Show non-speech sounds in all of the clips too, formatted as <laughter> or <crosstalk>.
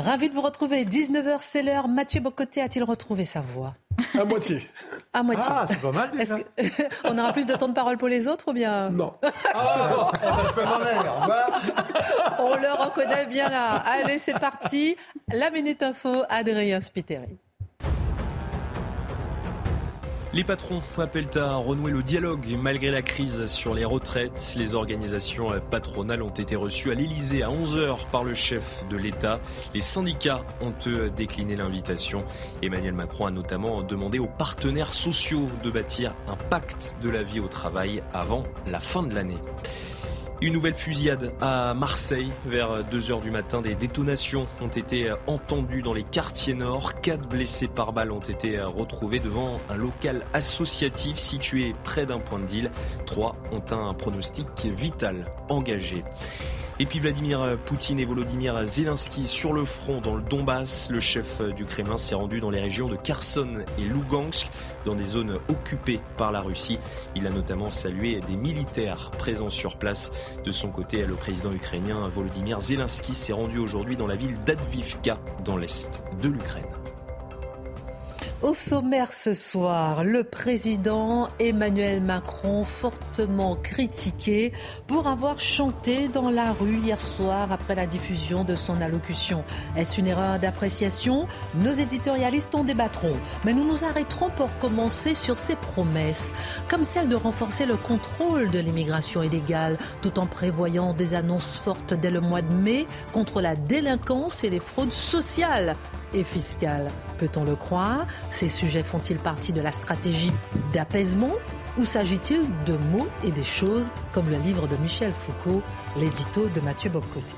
Ravi de vous retrouver. 19h, c'est l'heure. Mathieu Bocoté a-t-il retrouvé sa voix? À moitié. À moitié. Ah, c'est pas mal déjà. Que... <laughs> On aura plus de temps de parole pour les autres ou bien? Non. <laughs> Ah, bon, eh ben, je peux m'en aller. Au revoir. On le reconnaît bien là. Allez, c'est parti. La Minute Info, Adrien Spiteri. Les patrons appellent à renouer le dialogue malgré la crise sur les retraites. Les organisations patronales ont été reçues à l'Elysée à 11h par le chef de l'État. Les syndicats ont eux décliné l'invitation. Emmanuel Macron a notamment demandé aux partenaires sociaux de bâtir un pacte de la vie au travail avant la fin de l'année. Une nouvelle fusillade à Marseille vers 2h du matin. Des détonations ont été entendues dans les quartiers nord. Quatre blessés par balle ont été retrouvés devant un local associatif situé près d'un point de deal. Trois ont un pronostic vital engagé. Et puis Vladimir Poutine et Volodymyr Zelensky sur le front dans le Donbass. Le chef du Kremlin s'est rendu dans les régions de Kherson et Lugansk, dans des zones occupées par la Russie. Il a notamment salué des militaires présents sur place. De son côté, le président ukrainien Volodymyr Zelensky s'est rendu aujourd'hui dans la ville d'Advivka, dans l'est de l'Ukraine. Au sommaire ce soir, le président Emmanuel Macron fortement critiqué pour avoir chanté dans la rue hier soir après la diffusion de son allocution. Est-ce une erreur d'appréciation? Nos éditorialistes en débattront. Mais nous nous arrêterons pour commencer sur ses promesses, comme celle de renforcer le contrôle de l'immigration illégale, tout en prévoyant des annonces fortes dès le mois de mai contre la délinquance et les fraudes sociales et fiscale. Peut-on le croire? Ces sujets font-ils partie de la stratégie d'apaisement? Ou s'agit-il de mots et des choses comme le livre de Michel Foucault, l'édito de Mathieu Bobcoté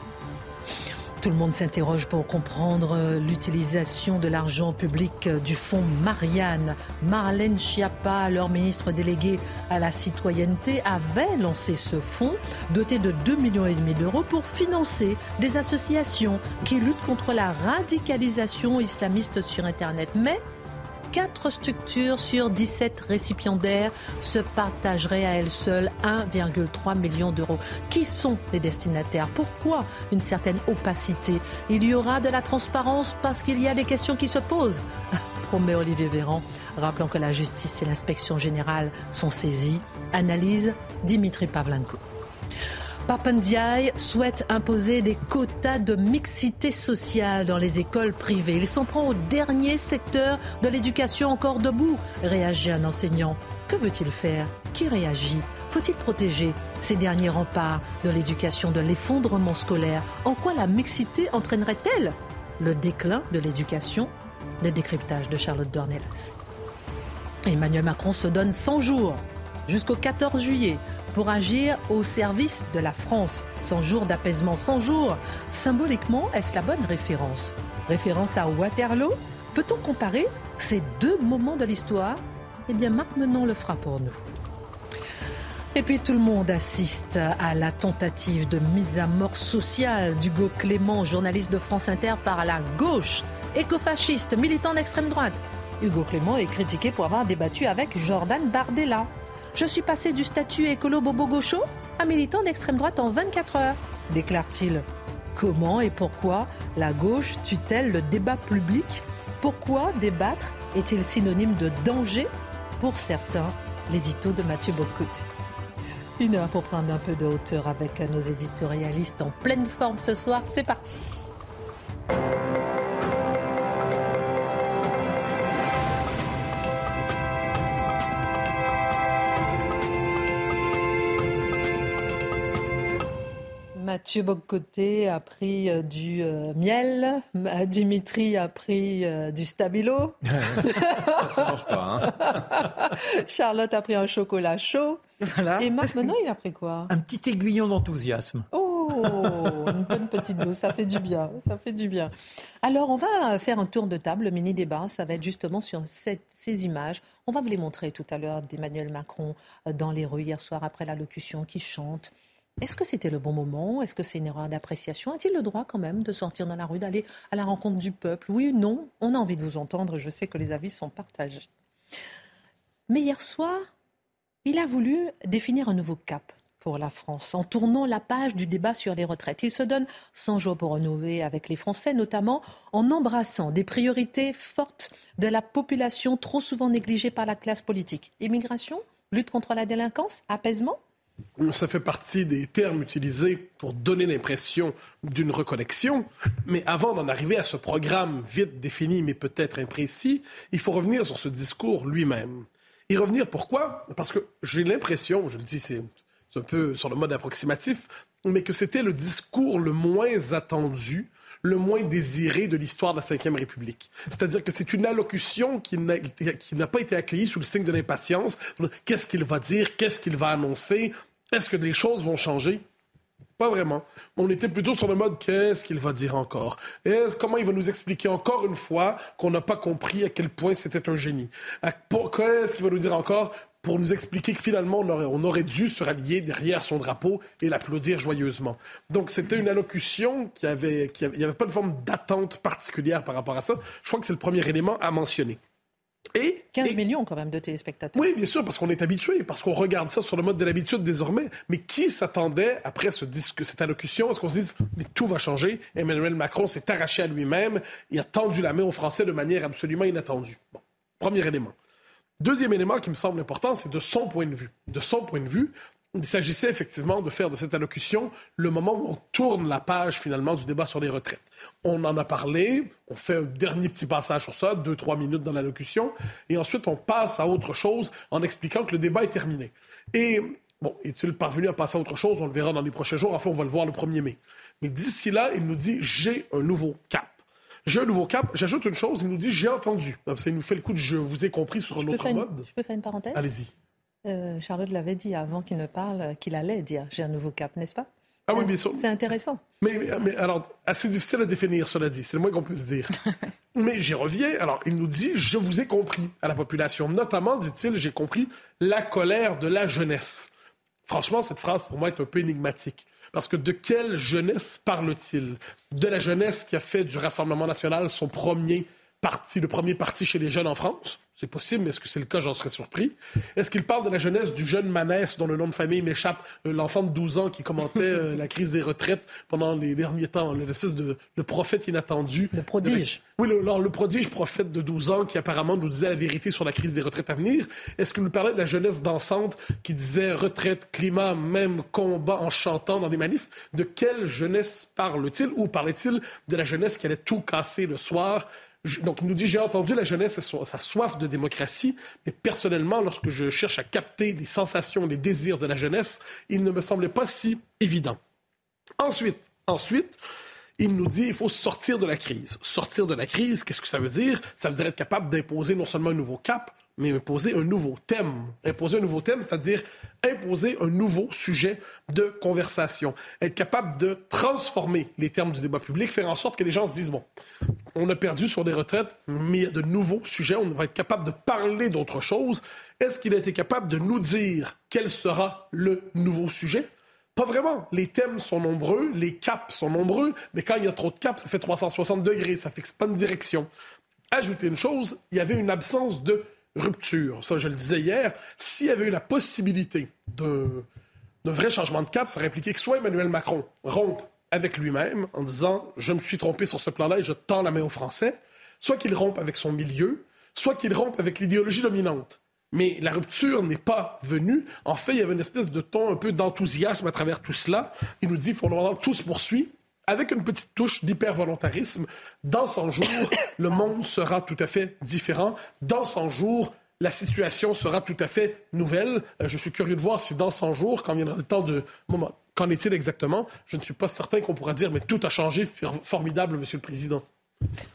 tout le monde s'interroge pour comprendre l'utilisation de l'argent public du fonds Marianne. Marlène Schiappa, leur ministre délégué à la citoyenneté, avait lancé ce fonds doté de 2,5 millions d'euros pour financer des associations qui luttent contre la radicalisation islamiste sur Internet. Mais 4 structures sur 17 récipiendaires se partageraient à elles seules 1,3 million d'euros. Qui sont les destinataires? Pourquoi une certaine opacité? Il y aura de la transparence parce qu'il y a des questions qui se posent, <laughs> promet Olivier Véran, rappelant que la justice et l'inspection générale sont saisies. Analyse Dimitri Pavlenko. Papandiaï souhaite imposer des quotas de mixité sociale dans les écoles privées. Il s'en prend au dernier secteur de l'éducation encore debout, réagit un enseignant. Que veut-il faire? Qui réagit? Faut-il protéger ces derniers remparts de l'éducation de l'effondrement scolaire? En quoi la mixité entraînerait-elle le déclin de l'éducation? Le décryptage de Charlotte Dornelas. Emmanuel Macron se donne 100 jours jusqu'au 14 juillet pour agir au service de la France. 100 jours d'apaisement, 100 jours. Symboliquement, est-ce la bonne référence? Référence à Waterloo? Peut-on comparer ces deux moments de l'histoire? Eh bien, Marc Menon le fera pour nous. Et puis tout le monde assiste à la tentative de mise à mort sociale d'Hugo Clément, journaliste de France Inter par la gauche, écofasciste, militant d'extrême droite. Hugo Clément est critiqué pour avoir débattu avec Jordan Bardella. Je suis passé du statut écolo bobo gaucho à militant d'extrême droite en 24 heures, déclare-t-il. Comment et pourquoi la gauche tutelle le débat public? Pourquoi débattre est-il synonyme de danger? Pour certains L'édito de Mathieu Bocoté. Une heure pour prendre un peu de hauteur avec nos éditorialistes en pleine forme ce soir. C'est parti. Mathieu Boccoté a pris euh, du euh, miel, Dimitri a pris euh, du stabilo. <laughs> Ça se mange pas. Hein. <laughs> Charlotte a pris un chocolat chaud. Voilà. Et Marc, maintenant, il a pris quoi? Un petit aiguillon d'enthousiasme. Oh une bonne petite dose, ça fait du bien, ça fait du bien. Alors, on va faire un tour de table, le mini-débat, ça va être justement sur ces images. On va vous les montrer tout à l'heure d'Emmanuel Macron dans les rues hier soir après l'allocution qui chante. Est-ce que c'était le bon moment? Est-ce que c'est une erreur d'appréciation? A-t-il le droit quand même de sortir dans la rue, d'aller à la rencontre du peuple? Oui ou non On a envie de vous entendre, je sais que les avis sont partagés. Mais hier soir, il a voulu définir un nouveau cap pour la France en tournant la page du débat sur les retraites. Il se donne 100 jours pour renouveler avec les Français, notamment en embrassant des priorités fortes de la population trop souvent négligée par la classe politique. Immigration, lutte contre la délinquance, apaisement? Ça fait partie des termes utilisés pour donner l'impression d'une reconnexion. Mais avant d'en arriver à ce programme vite défini mais peut-être imprécis, il faut revenir sur ce discours lui-même. Y revenir pourquoi? Parce que j'ai l'impression, je le dis, c'est un peu sur le mode approximatif, mais que c'était le discours le moins attendu, le moins désiré de l'histoire de la Ve République. C'est-à-dire que c'est une allocution qui n'a pas été accueillie sous le signe de l'impatience. Qu'est-ce qu'il va dire? Qu'est-ce qu'il va annoncer? Est-ce que les choses vont changer? Pas vraiment. On était plutôt sur le mode qu'est-ce qu'il va dire encore? Comment il va nous expliquer encore une fois qu'on n'a pas compris à quel point c'était un génie? Qu'est-ce qu'il va nous dire encore pour nous expliquer que finalement, on aurait, dû se rallier derrière son drapeau et l'applaudir joyeusement? Donc, c'était une allocution qui avait, il avait pas de forme d'attente particulière par rapport à ça. Je crois que c'est le premier élément à mentionner. Et, 15 millions quand même de téléspectateurs. Oui, bien sûr, parce qu'on est habitué, parce qu'on regarde ça sur le mode de l'habitude désormais. Mais qui s'attendait après ce disque, cette allocution, est-ce qu'on se dise mais tout va changer Emmanuel Macron s'est arraché à lui-même, il a tendu la main aux Français de manière absolument inattendue. Bon, premier élément. Deuxième élément qui me semble important, c'est de son point de vue. De son point de vue, il s'agissait effectivement de faire de cette allocution le moment où on tourne la page finalement du débat sur les retraites. On en a parlé, on fait un dernier petit passage sur ça, deux, trois minutes dans l'allocution, et ensuite on passe à autre chose en expliquant que le débat est terminé. Et bon, est-il parvenu à passer à autre chose? On le verra dans les prochains jours, enfin on va le voir le 1er mai. Mais d'ici là, il nous dit j'ai un nouveau cap. J'ai un nouveau cap. J'ajoute une chose, il nous dit j'ai entendu. Ça, il nous fait le coup de je vous ai compris sur un autre mode. je peux faire une parenthèse? Allez-y. Euh, Charlotte l'avait dit avant qu'il ne parle qu'il allait dire j'ai un nouveau cap, n'est-ce pas? Ah oui, bien sûr. C'est intéressant. Mais, mais, alors, assez difficile à définir, cela dit. C'est le moins qu'on puisse dire. <laughs> mais j'y reviens. Alors, il nous dit Je vous ai compris à la population. Notamment, dit-il, j'ai compris la colère de la jeunesse. Franchement, cette phrase, pour moi, est un peu énigmatique. Parce que de quelle jeunesse parle-t-il? De la jeunesse qui a fait du Rassemblement national son premier parti, le premier parti chez les jeunes en France? C'est possible, mais est-ce que c'est le cas? J'en serais surpris. Est-ce qu'il parle de la jeunesse du jeune Manès, dont le nom de famille m'échappe, euh, l'enfant de 12 ans qui commentait euh, la crise des retraites pendant les derniers temps, l'espèce de le prophète inattendu. Le prodige. Oui, le, le, prodige prophète de 12 ans qui apparemment nous disait la vérité sur la crise des retraites à venir. Est-ce qu'il nous parlait de la jeunesse dansante qui disait retraite, climat, même combat en chantant dans les manifs? De quelle jeunesse parle-t-il? Ou parlait-il de la jeunesse qui allait tout casser le soir? Donc, il nous dit, j'ai entendu la jeunesse et sa soif de démocratie, mais personnellement, lorsque je cherche à capter les sensations, les désirs de la jeunesse, il ne me semblait pas si évident. Ensuite, ensuite, il nous dit il faut sortir de la crise. Sortir de la crise, qu'est-ce que ça veut dire? Ça veut dire être capable d'imposer non seulement un nouveau cap, mais imposer un nouveau thème. Imposer un nouveau thème, c'est-à-dire imposer un nouveau sujet de conversation. Être capable de transformer les termes du débat public, faire en sorte que les gens se disent, bon, on a perdu sur les retraites, mais il y a de nouveaux sujets, on va être capable de parler d'autre chose. Est-ce qu'il a été capable de nous dire quel sera le nouveau sujet? Pas vraiment. Les thèmes sont nombreux, les caps sont nombreux, mais quand il y a trop de caps, ça fait 360 degrés, ça fixe pas une direction. Ajouter une chose, il y avait une absence de rupture. Ça, je le disais hier, s'il y avait eu la possibilité d'un vrai changement de cap, ça aurait impliqué que soit Emmanuel Macron rompe avec lui-même en disant je me suis trompé sur ce plan-là et je tends la main aux Français, soit qu'il rompe avec son milieu, soit qu'il rompe avec l'idéologie dominante. Mais la rupture n'est pas venue. En fait, il y avait une espèce de ton un peu d'enthousiasme à travers tout cela. Il nous dit fondamentalement tout se poursuit avec une petite touche d'hypervolontarisme. Dans 100 jours, le monde sera tout à fait différent. Dans 100 jours, la situation sera tout à fait nouvelle. Euh, je suis curieux de voir si dans 100 jours, quand viendra le temps de... Qu'en est-il exactement? Je ne suis pas certain qu'on pourra dire, mais tout a changé, formidable, Monsieur le Président.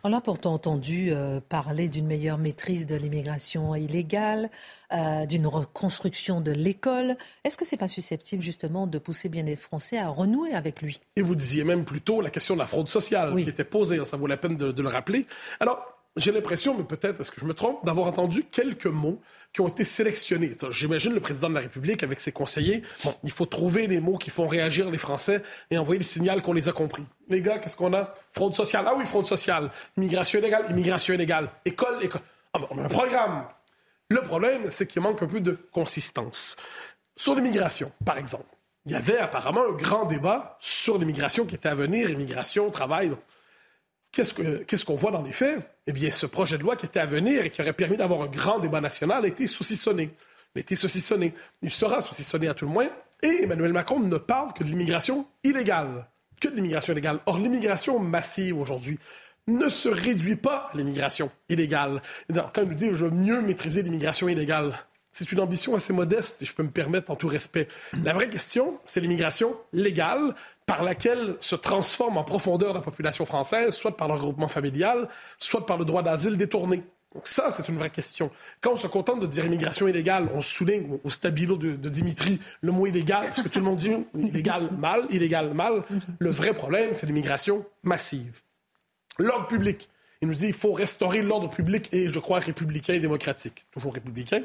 On a pourtant entendu euh, parler d'une meilleure maîtrise de l'immigration illégale, euh, d'une reconstruction de l'école. Est-ce que ce n'est pas susceptible justement de pousser bien des Français à renouer avec lui? Et vous disiez même plus tôt la question de la fraude sociale qui était posée, ça vaut la peine de, de le rappeler. Alors, j'ai l'impression, mais peut-être est-ce que je me trompe, d'avoir entendu quelques mots qui ont été sélectionnés. J'imagine le président de la République avec ses conseillers. Bon, il faut trouver les mots qui font réagir les Français et envoyer le signal qu'on les a compris. Les gars, qu'est-ce qu'on a? Fraude sociale. Ah oui, fraude sociale. Immigration illégale, immigration illégale. École, école. Ah ben, on a un programme. Le problème, c'est qu'il manque un peu de consistance. Sur l'immigration, par exemple, il y avait apparemment un grand débat sur l'immigration qui était à venir, immigration, travail. Qu'est-ce qu'on voit dans les faits? Eh bien, ce projet de loi qui était à venir et qui aurait permis d'avoir un grand débat national a été saucissonné. Il. Il sera saucissonné à tout le moins. Et Emmanuel Macron ne parle que de l'immigration illégale. Que de l'immigration illégale. Or, l'immigration massive aujourd'hui ne se réduit pas à l'immigration illégale. Quand il nous dit je veux mieux maîtriser l'immigration illégale, c'est une ambition assez modeste, et je peux me permettre en tout respect. La vraie question, c'est l'immigration légale par laquelle se transforme en profondeur la population française, soit par le regroupement familial, soit par le droit d'asile détourné. Donc ça, c'est une vraie question. Quand on se contente de dire immigration illégale, on souligne au stabilo de, de Dimitri le mot illégal, parce que tout le monde dit illégal, mal, illégal, mal. Le vrai problème, c'est l'immigration massive. L'ordre public. Il nous dit qu'il faut restaurer l'ordre public et, je crois, républicain et démocratique. Toujours républicain.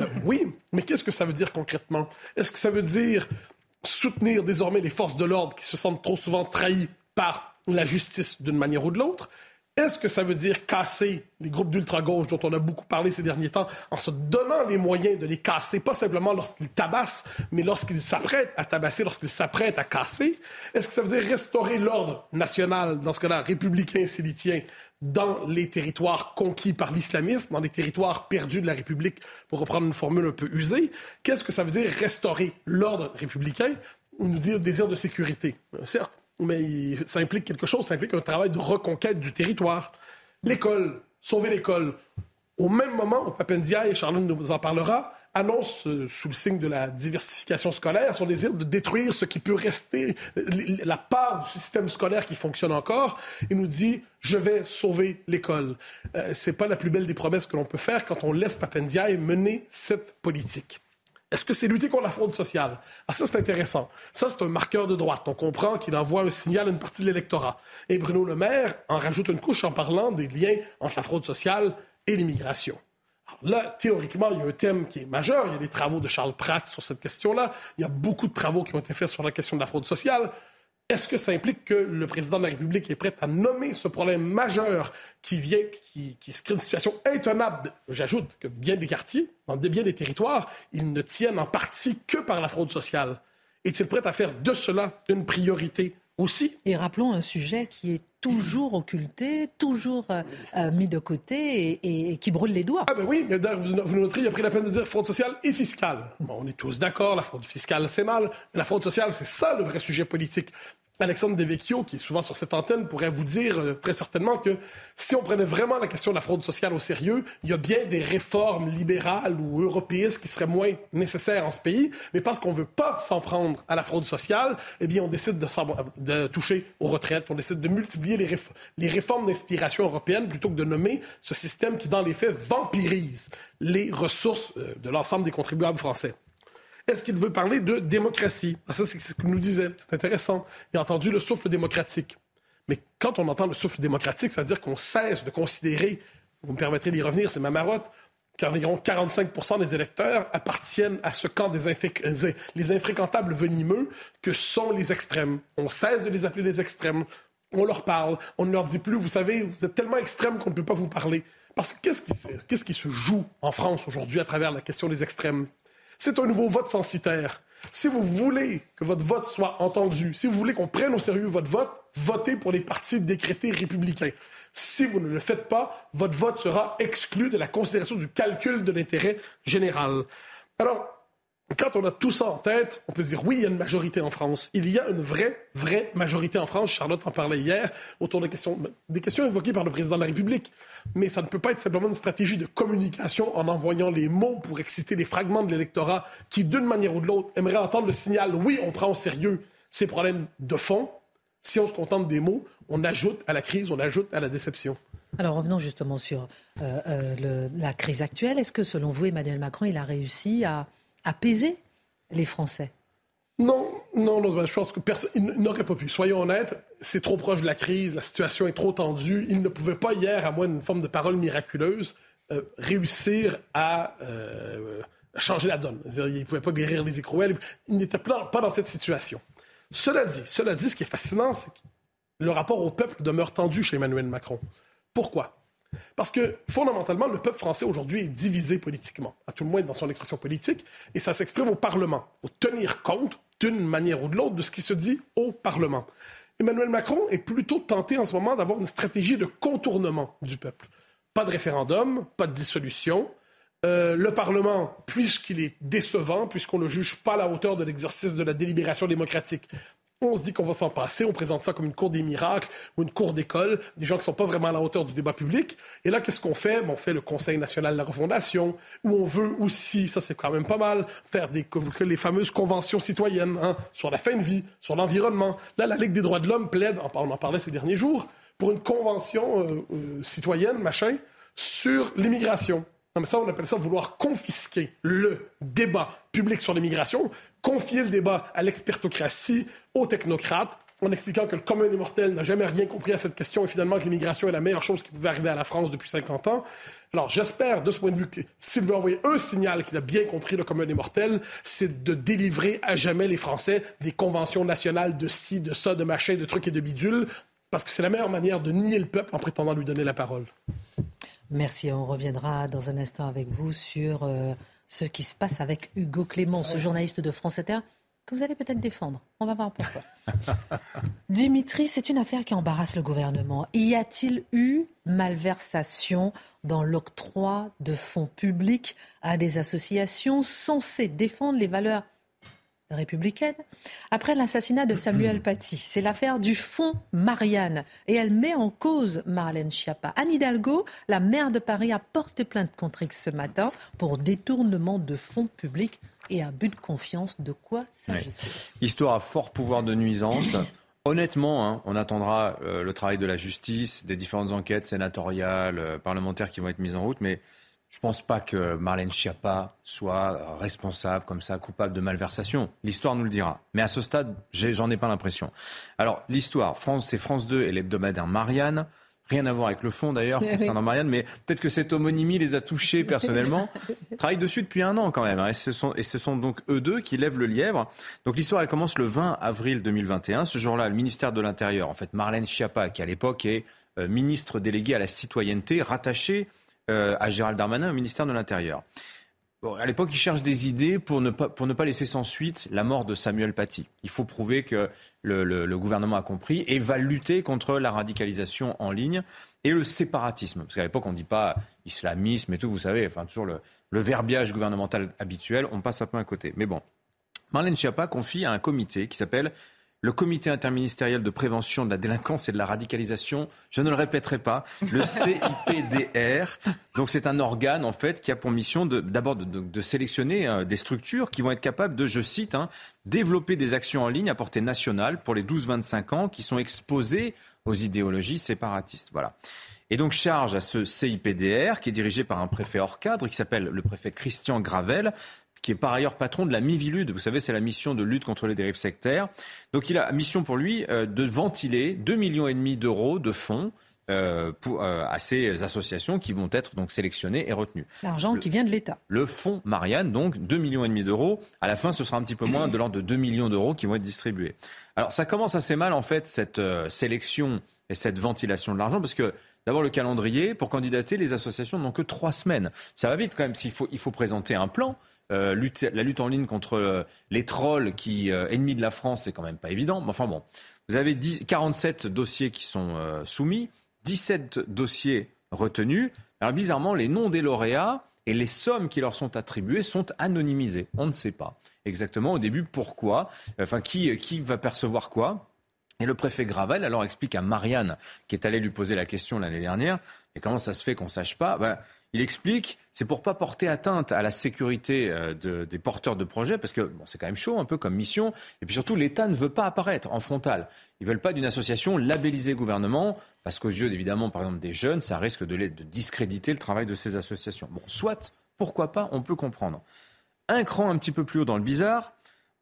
Euh, <laughs> oui, mais qu'est-ce que ça veut dire concrètement? Est-ce que ça veut dire soutenir désormais les forces de l'ordre qui se sentent trop souvent trahies par la justice d'une manière ou de l'autre? Est-ce que ça veut dire casser les groupes d'ultra-gauche dont on a beaucoup parlé ces derniers temps en se donnant les moyens de les casser, pas simplement lorsqu'ils tabassent, mais lorsqu'ils s'apprêtent à tabasser, lorsqu'ils s'apprêtent à casser? Est-ce que ça veut dire restaurer l'ordre national, dans ce cas-là républicain, silitien, dans les territoires conquis par l'islamisme, dans les territoires perdus de la République, pour reprendre une formule un peu usée? Qu'est-ce que ça veut dire restaurer l'ordre républicain ou nous dire désir de sécurité? Euh, certes mais ça implique quelque chose, ça implique un travail de reconquête du territoire. L'école, sauver l'école. Au même moment Papendia, et Charlene nous en parlera, annonce, euh, sous le signe de la diversification scolaire, son désir de détruire ce qui peut rester, la part du système scolaire qui fonctionne encore, et nous dit je vais sauver l'école. Euh, c'est pas la plus belle des promesses que l'on peut faire quand on laisse Papendia mener cette politique. Est-ce que c'est lutter contre la fraude sociale? Ah, ça, c'est intéressant. Ça, c'est un marqueur de droite. On comprend qu'il envoie un signal à une partie de l'électorat. Et Bruno Le Maire en rajoute une couche en parlant des liens entre la fraude sociale et l'immigration. Là, théoriquement, il y a un thème qui est majeur. Il y a des travaux de Charles Pratt sur cette question-là. Il y a beaucoup de travaux qui ont été faits sur la question de la fraude sociale. Est-ce que ça implique que le président de la République est prêt à nommer ce problème majeur qui vient, qui, se crée une situation intenable? J'ajoute que bien des quartiers, dans bien des territoires, ils ne tiennent en partie que par la fraude sociale. Est-il prêt à faire de cela une priorité aussi? Et rappelons un sujet qui est toujours occulté, toujours euh, euh, mis de côté et, qui brûle les doigts. Ah ben oui, mais vous, vous noterez, il a pris la peine de dire fraude sociale et fiscale. Bon, on est tous d'accord, la fraude fiscale c'est mal, mais la fraude sociale c'est ça le vrai sujet politique. Alexandre Devecchio, qui est souvent sur cette antenne, pourrait vous dire euh, très certainement que si on prenait vraiment la question de la fraude sociale au sérieux, il y a bien des réformes libérales ou européistes qui seraient moins nécessaires en ce pays, mais parce qu'on ne veut pas s'en prendre à la fraude sociale, eh bien, on décide de, toucher aux retraites, on décide de multiplier les, les réformes d'inspiration européenne plutôt que de nommer ce système qui, dans les faits, vampirise les ressources euh, de l'ensemble des contribuables français. Est-ce qu'il veut parler de démocratie? Ah, ça, c'est ce qu'il nous disait. C'est intéressant. Il a entendu le souffle démocratique. Mais quand on entend le souffle démocratique, ça veut dire qu'on cesse de considérer, vous me permettrez d'y revenir, c'est ma marotte, qu'environ 45 des électeurs appartiennent à ce camp des les infréquentables venimeux que sont les extrêmes. On cesse de les appeler les extrêmes. On leur parle. On ne leur dit plus, vous savez, vous êtes tellement extrêmes qu'on ne peut pas vous parler. Parce que qu'est-ce qui se joue en France aujourd'hui à travers la question des extrêmes? C'est un nouveau vote censitaire. Si vous voulez que votre vote soit entendu, si vous voulez qu'on prenne au sérieux votre vote, votez pour les partis décrétés républicains. Si vous ne le faites pas, votre vote sera exclu de la considération du calcul de l'intérêt général. Alors, quand on a tout ça en tête, on peut se dire oui, il y a une majorité en France. Il y a une vraie, vraie majorité en France. Charlotte en parlait hier autour des questions, des questions évoquées par le président de la République. Mais ça ne peut pas être simplement une stratégie de communication en envoyant les mots pour exciter les fragments de l'électorat qui, d'une manière ou de l'autre, aimeraient entendre le signal oui, on prend au sérieux ces problèmes de fond. Si on se contente des mots, on ajoute à la crise, on ajoute à la déception. Alors revenons justement sur euh, euh, la crise actuelle. Est-ce que selon vous, Emmanuel Macron, il a réussi à apaiser les Français non, non, je pense que personne n'aurait pas pu. Soyons honnêtes, c'est trop proche de la crise, la situation est trop tendue. Il ne pouvait pas hier, à moins d'une forme de parole miraculeuse, euh, réussir à changer la donne. Il ne pouvait pas guérir les écrouelles. Il n'était pas dans cette situation. Cela dit, cela dit, ce qui est fascinant, c'est que le rapport au peuple demeure tendu chez Emmanuel Macron. Pourquoi? Parce que fondamentalement, le peuple français aujourd'hui est divisé politiquement, à tout le moins dans son expression politique, et ça s'exprime au Parlement. Il faut tenir compte, d'une manière ou de l'autre, de ce qui se dit au Parlement. Emmanuel Macron est plutôt tenté en ce moment d'avoir une stratégie de contournement du peuple. Pas de référendum, pas de dissolution. Euh, le Parlement, puisqu'il est décevant, puisqu'on ne juge pas la hauteur de l'exercice de la délibération démocratique, on se dit qu'on va s'en passer, on présente ça comme une cour des miracles ou une cour d'école, des gens qui ne sont pas vraiment à la hauteur du débat public. Et là, qu'est-ce qu'on fait? on fait le Conseil national de la refondation, où on veut aussi, ça c'est quand même pas mal, faire des, les fameuses conventions citoyennes hein, sur la fin de vie, sur l'environnement. Là, la Ligue des droits de l'homme plaide, on en parlait ces derniers jours, pour une convention euh, euh, citoyenne, machin, sur l'immigration. Non, mais ça, on appelle ça vouloir confisquer le débat public sur l'immigration, confier le débat à l'expertocratie, aux technocrates, en expliquant que le commun des mortels n'a jamais rien compris à cette question et finalement que l'immigration est la meilleure chose qui pouvait arriver à la France depuis 50 ans. Alors j'espère, de ce point de vue, que s'il veut envoyer un signal qu'il a bien compris le commun des mortels, c'est de délivrer à jamais les Français des conventions nationales de ci, de ça, de machin, de trucs et de bidules, parce que c'est la meilleure manière de nier le peuple en prétendant lui donner la parole. Merci. On reviendra dans un instant avec vous sur euh, ce qui se passe avec Hugo Clément, ce journaliste de France Inter que vous allez peut-être défendre. On va voir pourquoi. <laughs> Dimitri, c'est une affaire qui embarrasse le gouvernement. Y a-t-il eu malversation dans l'octroi de fonds publics à des associations censées défendre les valeurs républicaine. Après l'assassinat de Samuel <clears throat> Paty, c'est l'affaire du fonds Marianne et elle met en cause Marlène Schiappa. Anne Hidalgo, la maire de Paris, a porté plainte contre X ce matin pour détournement de fonds publics et abus de confiance. De quoi s'agit-il? Histoire à fort pouvoir de nuisance. <clears throat> Honnêtement, hein, on attendra euh, le travail de la justice, des différentes enquêtes sénatoriales, euh, parlementaires qui vont être mises en route, mais je ne pense pas que Marlène Schiappa soit responsable comme ça, coupable de malversation. L'histoire nous le dira. Mais à ce stade, j'en ai, pas l'impression. Alors, l'histoire, France, c'est France 2 et l'hebdomadaire Marianne. Rien à voir avec le fond d'ailleurs concernant Marianne, mais peut-être que cette homonymie les a touchés personnellement. <laughs> Travaille dessus depuis un an quand même, hein, et, ce sont, et ce sont donc eux deux qui lèvent le lièvre. Donc l'histoire elle commence le 20 avril 2021. Ce jour-là, le ministère de l'Intérieur, en fait Marlène Schiappa, qui à l'époque est euh, ministre déléguée à la citoyenneté, rattachée euh, à Gérald Darmanin au ministère de l'Intérieur. à l'époque, il cherche des idées pour ne, pas, pour ne pas laisser sans suite la mort de Samuel Paty. Il faut prouver que le, gouvernement a compris et va lutter contre la radicalisation en ligne et le séparatisme. Parce qu'à l'époque, on ne dit pas islamisme et tout, vous savez, enfin, toujours le, le verbiage gouvernemental habituel, on passe un peu à côté. Mais bon, Marlène Schiappa confie à un comité qui s'appelle le comité interministériel de prévention de la délinquance et de la radicalisation, je ne le répéterai pas, le <laughs> CIPDR. Donc c'est un organe en fait qui a pour mission d'abord de, sélectionner euh, des structures qui vont être capables de, je cite, hein, développer des actions en ligne à portée nationale pour les 12-25 ans qui sont exposés aux idéologies séparatistes. Voilà. Et donc charge à ce CIPDR, qui est dirigé par un préfet hors cadre, qui s'appelle le préfet Christian Gravel, qui est par ailleurs patron de la Mivilude. Vous savez, c'est la mission de lutte contre les dérives sectaires. Donc il a mission pour lui euh, de ventiler 2,5 millions et demi d'euros de fonds euh, pour, euh, à ces associations qui vont être donc sélectionnées et retenues. L'argent qui vient de l'État. Le fonds Marianne, donc 2,5 millions et demi d'euros. À la fin, ce sera un petit peu moins de l'ordre de 2 millions d'euros qui vont être distribués. Alors ça commence assez mal en fait cette sélection et cette ventilation de l'argent parce que D'abord le calendrier. Pour candidater, les associations n'ont que trois semaines. Ça va vite quand même s'il faut, il faut présenter un plan. Euh, la lutte en ligne contre euh, les trolls qui euh, ennemis de la France, c'est quand même pas évident. Mais enfin bon, vous avez 47 dossiers qui sont soumis, 17 dossiers retenus. Alors bizarrement, les noms des lauréats et les sommes qui leur sont attribuées sont anonymisées. On ne sait pas exactement au début pourquoi, enfin qui, va percevoir quoi. Et le préfet Gravel alors explique à Marianne, qui est allée lui poser la question l'année dernière, et comment ça se fait qu'on ne sache pas? Ben, il explique, c'est pour pas porter atteinte à la sécurité euh, des porteurs de projets, parce que bon, c'est quand même chaud un peu comme mission. Et puis surtout, l'État ne veut pas apparaître en frontal. Ils veulent pas d'une association labellisée gouvernement, parce qu'aux yeux, évidemment, par exemple, des jeunes, ça risque de, de discréditer le travail de ces associations. Bon, soit, pourquoi pas, on peut comprendre. Un cran un petit peu plus haut dans le bizarre,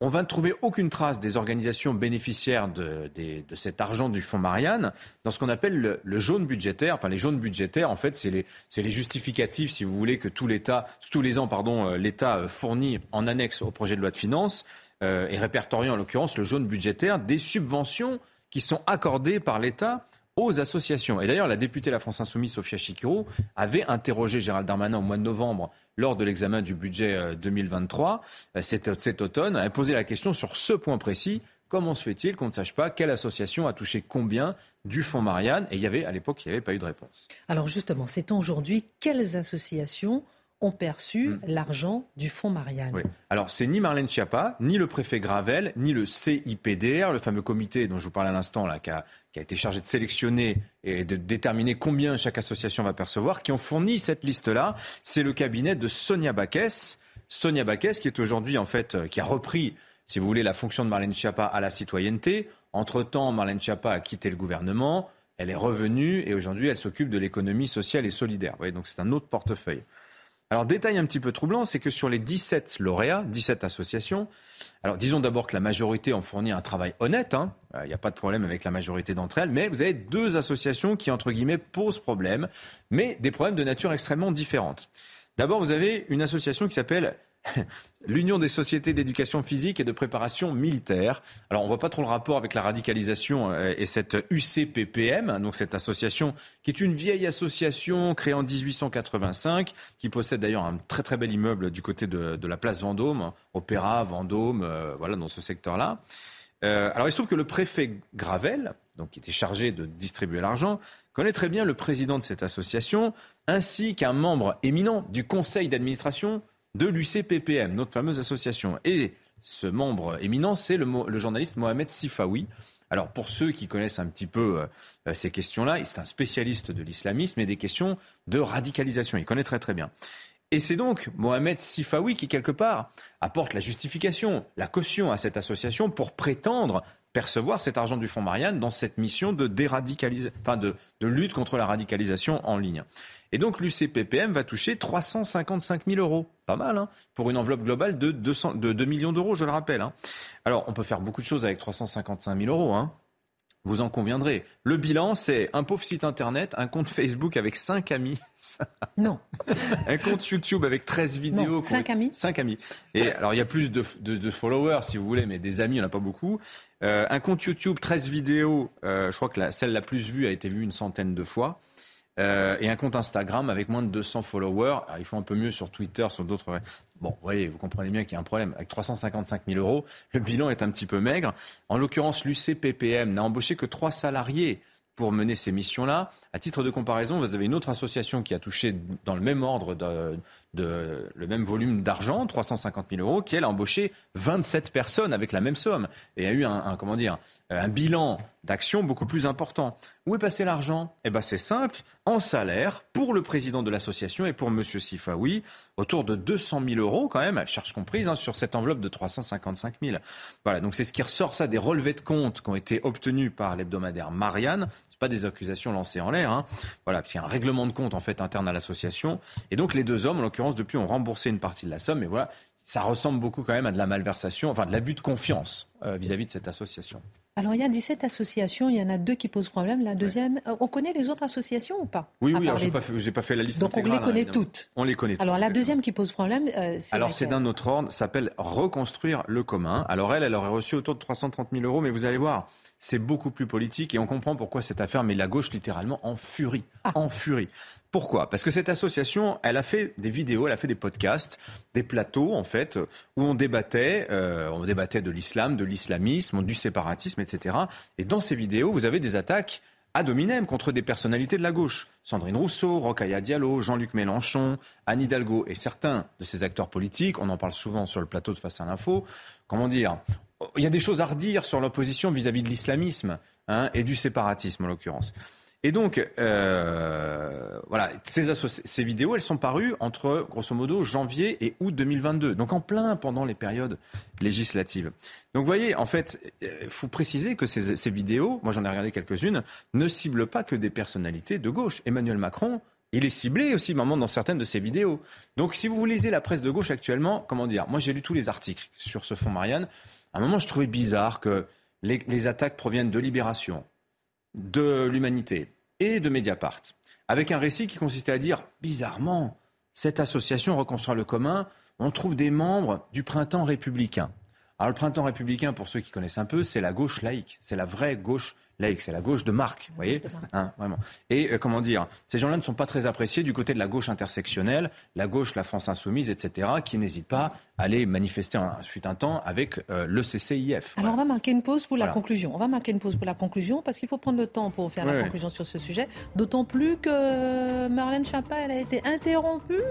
on va ne trouver aucune trace des organisations bénéficiaires de, cet argent du fonds Marianne dans ce qu'on appelle le, jaune budgétaire. Enfin, les jaunes budgétaires, en fait, c'est les, justificatifs, si vous voulez, que tout l'État, tous les ans, pardon, euh, l'État euh, fournit en annexe au projet de loi de finances euh, et répertoriant en l'occurrence le jaune budgétaire des subventions qui sont accordées par l'État aux associations. Et d'ailleurs, la députée de la France Insoumise, Sophia Chikirou, avait interrogé Gérald Darmanin au mois de novembre lors de l'examen du budget 2023, euh, euh, cet, cet automne. Elle posé la question sur ce point précis. Comment se fait-il qu'on ne sache pas quelle association a touché combien du fonds Marianne? Et il y avait, à l'époque, il n'y avait pas eu de réponse. Alors justement, c'est aujourd'hui quelles associations ont perçu hmm. l'argent du fonds Marianne. Oui. Alors, c'est ni Marlène Schiappa, ni le préfet Gravel, ni le CIPDR, le fameux comité dont je vous parlais à l'instant, là, qui a, qui a été chargé de sélectionner et de déterminer combien chaque association va percevoir, qui ont fourni cette liste-là. C'est le cabinet de Sonia Baquès. Sonia Baquès, qui est aujourd'hui, en fait, euh, qui a repris, si vous voulez, la fonction de Marlène Schiappa à la citoyenneté. Entre-temps, Marlène Schiappa a quitté le gouvernement. Elle est revenue et aujourd'hui, elle s'occupe de l'économie sociale et solidaire. Vous donc c'est un autre portefeuille. Alors, détail un petit peu troublant, c'est que sur les 17 lauréats, 17 associations, alors disons d'abord que la majorité ont fourni un travail honnête, il hein. n'y euh, a pas de problème avec la majorité d'entre elles, mais vous avez deux associations qui, entre guillemets, posent problème, mais des problèmes de nature extrêmement différente. D'abord, vous avez une association qui s'appelle <laughs> L'Union des sociétés d'éducation physique et de préparation militaire. Alors, on voit pas trop le rapport avec la radicalisation euh, et cette UCPPM, donc cette association qui est une vieille association créée en 1885, qui possède d'ailleurs un très très bel immeuble du côté de, la place Vendôme, Opéra, Vendôme, euh, voilà, dans ce secteur-là. Euh, alors, il se trouve que le préfet Gravel, donc qui était chargé de distribuer l'argent, connaît très bien le président de cette association, ainsi qu'un membre éminent du conseil d'administration de l'UCPPM, notre fameuse association. Et ce membre éminent, c'est le, journaliste Mohamed Sifawi. Alors pour ceux qui connaissent un petit peu euh, ces questions-là, c'est un spécialiste de l'islamisme et des questions de radicalisation. Il connaît très très bien. Et c'est donc Mohamed Sifawi qui, quelque part, apporte la justification, la caution à cette association pour prétendre percevoir cet argent du Fonds Marianne dans cette mission de, enfin de lutte contre la radicalisation en ligne. Et donc l'UCPPM va toucher 355 000 euros. Pas mal, hein, pour une enveloppe globale de, 200, de 2 millions d'euros, je le rappelle. Hein. Alors on peut faire beaucoup de choses avec 355 000 euros. Hein. Vous en conviendrez. Le bilan, c'est un pauvre site internet, un compte Facebook avec 5 amis. <laughs> Non. un compte YouTube avec 13 vidéos. 5 amis 5 amis. Et alors, il y a plus de, de, followers, si vous voulez, mais des amis, il n'y en a pas beaucoup. Euh, un compte YouTube, 13 vidéos. Euh, je crois que la, celle la plus vue a été vue une centaine de fois. Euh, et un compte Instagram avec moins de 200 followers. il faut un peu mieux sur Twitter, sur d'autres. Bon, vous voyez, vous comprenez bien qu'il y a un problème. Avec 355 000 euros, le bilan est un petit peu maigre. En l'occurrence, l'UCPPM n'a embauché que trois salariés pour mener ces missions-là. À titre de comparaison, vous avez une autre association qui a touché dans le même ordre le même volume d'argent, 350 000 euros, qui elle a embauché 27 personnes avec la même somme et a eu un comment dire un bilan d'action beaucoup plus important. Où est passé l'argent? Eh bien, c'est simple, en salaire pour le président de l'association et pour M. Sifawi, autour de 200 000 euros quand même, charge comprise, hein, sur cette enveloppe de 355 000. Voilà, donc c'est ce qui ressort ça des relevés de compte qui ont été obtenus par l'hebdomadaire Marianne. Pas des accusations lancées en l'air. Hein. Voilà, parce qu'il y a un règlement de compte en fait interne à l'association. Et donc les deux hommes, en l'occurrence, depuis ont remboursé une partie de la somme. Mais voilà, ça ressemble beaucoup quand même à de la malversation, enfin de l'abus de confiance euh, vis-à-vis de cette association. Alors il y a 17 associations, il y en a deux qui posent problème. La deuxième, euh, on connaît les autres associations ou pas? Oui, oui, je n'ai pas, pas, fait la liste Donc on les connaît toutes On les connaît toutes. Alors la deuxième qui pose problème, euh, c'est. Alors c'est d'un autre ordre, s'appelle Reconstruire le commun. Alors elle, elle aurait reçu autour de 330 000 euros, mais vous allez voir, c'est beaucoup plus politique et on comprend pourquoi cette affaire met la gauche littéralement en furie. Ah. En furie. Pourquoi? Parce que cette association, elle a fait des vidéos, elle a fait des podcasts, des plateaux en fait, où on débattait, euh, on débattait de l'islam, de l'islamisme, du séparatisme, etc. Et dans ces vidéos, vous avez des attaques à dominem contre des personnalités de la gauche. Sandrine Rousseau, Rokhaya Diallo, Jean-Luc Mélenchon, Anne Hidalgo et certains de ces acteurs politiques, on en parle souvent sur le plateau de Face à l'info, comment dire, il y a des choses à redire sur l'opposition vis-à-vis de l'islamisme hein, et du séparatisme en l'occurrence. Et donc, euh, voilà, ces, vidéos, elles sont parues entre, grosso modo, janvier et août 2022. Donc en plein pendant les périodes législatives. Donc voyez, en fait, il faut préciser que ces, vidéos, moi j'en ai regardé quelques-unes, ne ciblent pas que des personnalités de gauche. Emmanuel Macron, il est ciblé aussi moment dans certaines de ses vidéos. Donc si vous lisez la presse de gauche actuellement, comment dire? Moi j'ai lu tous les articles sur ce fond Marianne. À un moment, je trouvais bizarre que les attaques proviennent de Libération, de l'Humanité et de Mediapart, avec un récit qui consistait à dire, bizarrement, cette association Reconstruire le commun, on trouve des membres du printemps républicain. Alors le printemps républicain, pour ceux qui connaissent un peu, c'est la gauche laïque, c'est la vraie gauche laïque, c'est la gauche de Marc, vous voyez hein, vraiment. Et euh, comment dire, ces gens-là ne sont pas très appréciés du côté de la gauche intersectionnelle, la gauche, la France insoumise, etc., qui n'hésitent pas à aller manifester un, fut un temps avec euh, le CCIF. Alors on va marquer une pause pour la conclusion. On va marquer une pause pour la conclusion parce qu'il faut prendre le temps pour faire la conclusion sur ce sujet. D'autant plus que Marlène Schiappa, elle a été interrompue.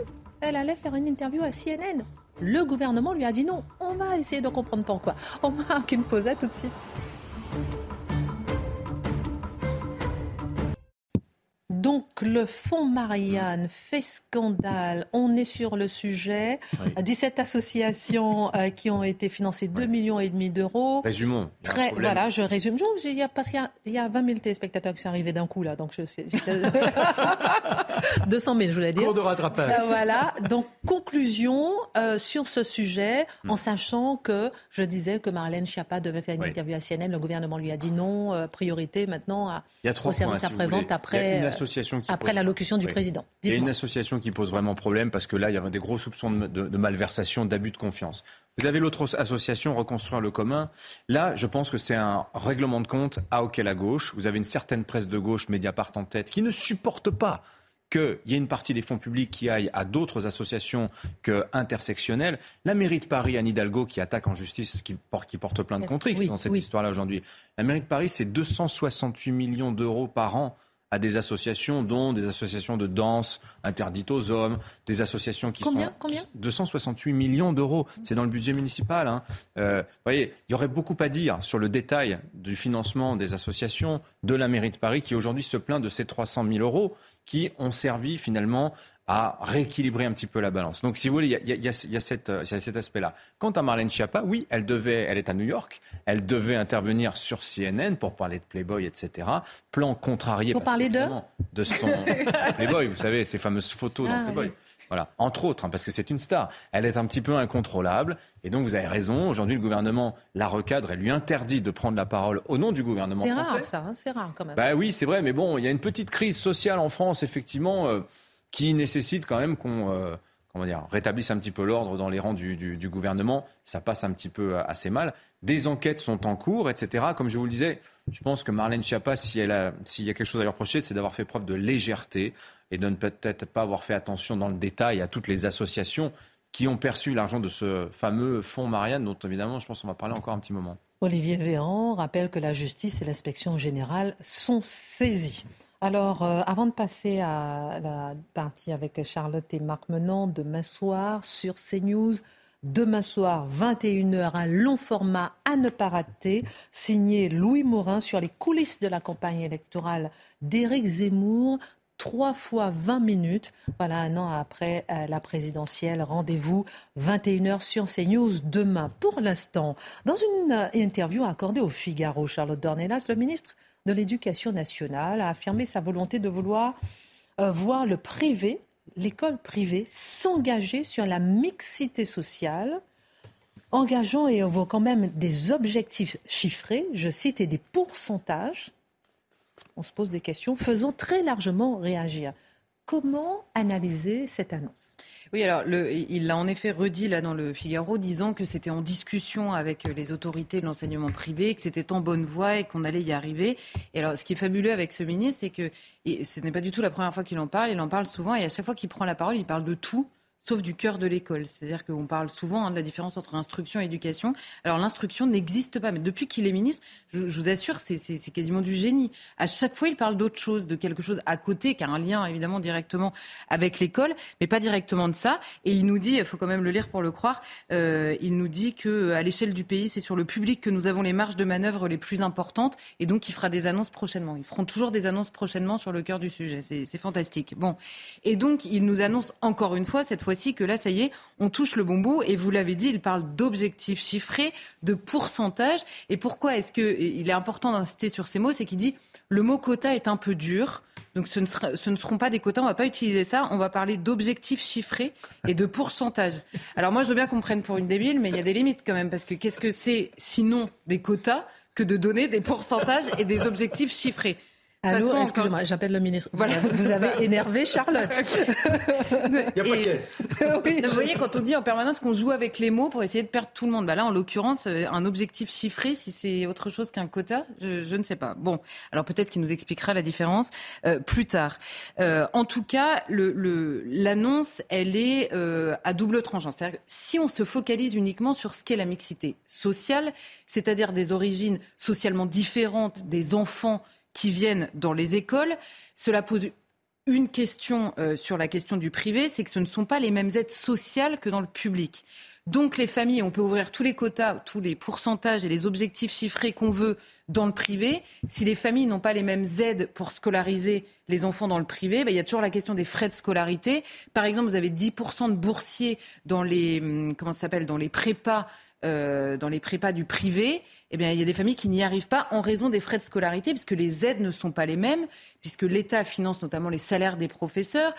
Elle allait faire une interview à CNN. Le gouvernement lui a dit non. On va essayer de comprendre pourquoi. On marque une pause à tout de suite. Donc le fonds Marianne fait scandale. On est sur le sujet. 17 associations euh, qui ont été financées 2 millions et demi d'euros. Résumons. Très, voilà, je résume. il y a, parce qu'il y, a 20 000 téléspectateurs qui sont arrivés d'un coup là, donc je 200 000, <laughs> je voulais dire. Cours de rattrapage. Euh, voilà. Donc conclusion euh, sur ce sujet, en hmm. sachant que je disais que Marlène Schiappa devait faire une interview à CNN. Le gouvernement lui a dit non. priorité maintenant à, il y a trois au service après-vente après. Après l'allocution du président. Il y a une association qui pose vraiment problème parce que là, il y a des gros soupçons de, malversation, d'abus de confiance. Vous avez l'autre association, Reconstruire le commun. Là, je pense que c'est un règlement de compte à auquel à gauche. Vous avez une certaine presse de gauche, Mediapart en tête, qui ne supporte pas qu'il y ait une partie des fonds publics qui aillent à d'autres associations que intersectionnelles. La mairie de Paris, Anne Hidalgo, qui attaque en justice, qui porte, qui porte plein de contre dans cette histoire-là aujourd'hui. La mairie de Paris, c'est 268 millions d'euros par an à des associations, dont des associations de danse interdites aux hommes, des associations qui combien, sont... Combien 268 millions d'euros. C'est dans le budget municipal. Hein. Euh, vous voyez, il y aurait beaucoup à dire sur le détail du financement des associations de la mairie de Paris, qui aujourd'hui se plaint de ces 300 000 euros qui ont servi finalement à rééquilibrer un petit peu la balance. Donc, si vous voulez, il y a, cet aspect-là. Quant à Marlène Schiappa, oui, elle devait, elle est à New York, elle devait intervenir sur CNN pour parler de Playboy, etc. Plan contrarié. Pour parler de De son <laughs> Playboy, vous savez, ces fameuses photos dans ah, Playboy. Voilà, entre autres, hein, parce que c'est une star. Elle est un petit peu incontrôlable. Et donc, vous avez raison. Aujourd'hui, le gouvernement la recadre et lui interdit de prendre la parole au nom du gouvernement français. C'est rare, ça. Hein, c'est rare, quand même. Bah oui, c'est vrai. Mais bon, il y a une petite crise sociale en France, effectivement. Euh, qui nécessite quand même qu'on euh, comment dire, rétablisse un petit peu l'ordre dans les rangs du, du, gouvernement. Ça passe un petit peu euh, assez mal. Des enquêtes sont en cours, etc. Comme je vous le disais, je pense que Marlène Schiappa, s'il y a quelque chose à lui reprocher, c'est d'avoir fait preuve de légèreté et de ne peut-être pas avoir fait attention dans le détail à toutes les associations qui ont perçu l'argent de ce fameux fonds Marianne, dont évidemment, je pense qu'on va parler encore un petit moment. Olivier Véran rappelle que la justice et l'inspection générale sont saisies. Alors, euh, avant de passer à la partie avec Charlotte et Marc Menant, demain soir sur CNews, demain soir, 21h, un long format à ne pas rater, signé Louis Morin sur les coulisses de la campagne électorale d'Éric Zemmour. Trois fois 20 minutes, voilà un an après euh, la présidentielle. Rendez-vous 21h sur CNews demain. Pour l'instant, dans une euh, interview accordée au Figaro, Charlotte Dornelas, le ministre de l'Éducation nationale a affirmé sa volonté de vouloir euh, voir le privé, l'école privée, s'engager sur la mixité sociale, engageant et quand même des objectifs chiffrés, je cite, et des pourcentages. On se pose des questions, faisant très largement réagir. Comment analyser cette annonce? Oui, alors il l'a en effet redit là dans le Figaro, disant que c'était en discussion avec les autorités de l'enseignement privé, que c'était en bonne voie et qu'on allait y arriver. Et alors, ce qui est fabuleux avec ce ministre, c'est que ce n'est pas du tout la première fois qu'il en parle. Il en parle souvent et à chaque fois qu'il prend la parole, il parle de tout sauf du cœur de l'école. C'est-à-dire qu'on parle souvent hein, de la différence entre instruction et éducation. Alors l'instruction n'existe pas, mais depuis qu'il est ministre, je, vous assure, c'est quasiment du génie. À chaque fois, il parle d'autre chose, de quelque chose à côté, qui a un lien évidemment directement avec l'école, mais pas directement de ça. Et il nous dit, il faut quand même le lire pour le croire, euh, il nous dit que à l'échelle du pays, c'est sur le public que nous avons les marges de manœuvre les plus importantes, et donc il fera des annonces prochainement. Ils feront toujours des annonces prochainement sur le cœur du sujet. C'est fantastique. Bon, et donc il nous annonce encore une fois cette fois fois que là, ça y est, on touche le bon bout. Et vous l'avez dit, il parle d'objectifs chiffrés, de pourcentage. Et pourquoi est-ce qu'il est important d'insister sur ces mots C'est qu'il dit le mot quota est un peu dur. Donc ce ne, ce ne, seront pas des quotas, on ne va pas utiliser ça, on va parler d'objectifs chiffrés et de pourcentage. Alors moi je veux bien qu'on prenne pour une débile, mais il y a des limites quand même, parce que qu'est-ce que c'est sinon des quotas que de donner des pourcentages et des objectifs chiffrés? Allô, excusez-moi, j'appelle le ministre. Voilà, vous avez énervé Charlotte. <laughs> Il n'y a pas <laughs> oui, Vous voyez, quand on dit en permanence qu'on joue avec les mots pour essayer de perdre tout le monde, bah là, en l'occurrence, euh, un objectif chiffré, si c'est autre chose qu'un quota, je, ne sais pas. Bon, alors peut-être qu'il nous expliquera la différence euh, plus tard. Euh, en tout cas, l'annonce, le, elle est euh, à double tranchant. C'est-à-dire que si on se focalise uniquement sur ce qu'est la mixité sociale, c'est-à-dire des origines socialement différentes des enfants qui viennent dans les écoles. Cela pose une question euh, sur la question du privé, c'est que ce ne sont pas les mêmes aides sociales que dans le public. Donc les familles, on peut ouvrir tous les quotas, tous les pourcentages et les objectifs chiffrés qu'on veut dans le privé. Si les familles n'ont pas les mêmes aides pour scolariser les enfants dans le privé, ben, il y a toujours la question des frais de scolarité. Par exemple, vous avez 10% de boursiers dans les, hum, comment dans les prépas, euh, dans les prépas du privé eh bien, il y a des familles qui n'y arrivent pas en raison des frais de scolarité, puisque les aides ne sont pas les mêmes, puisque l'État finance notamment les salaires des professeurs,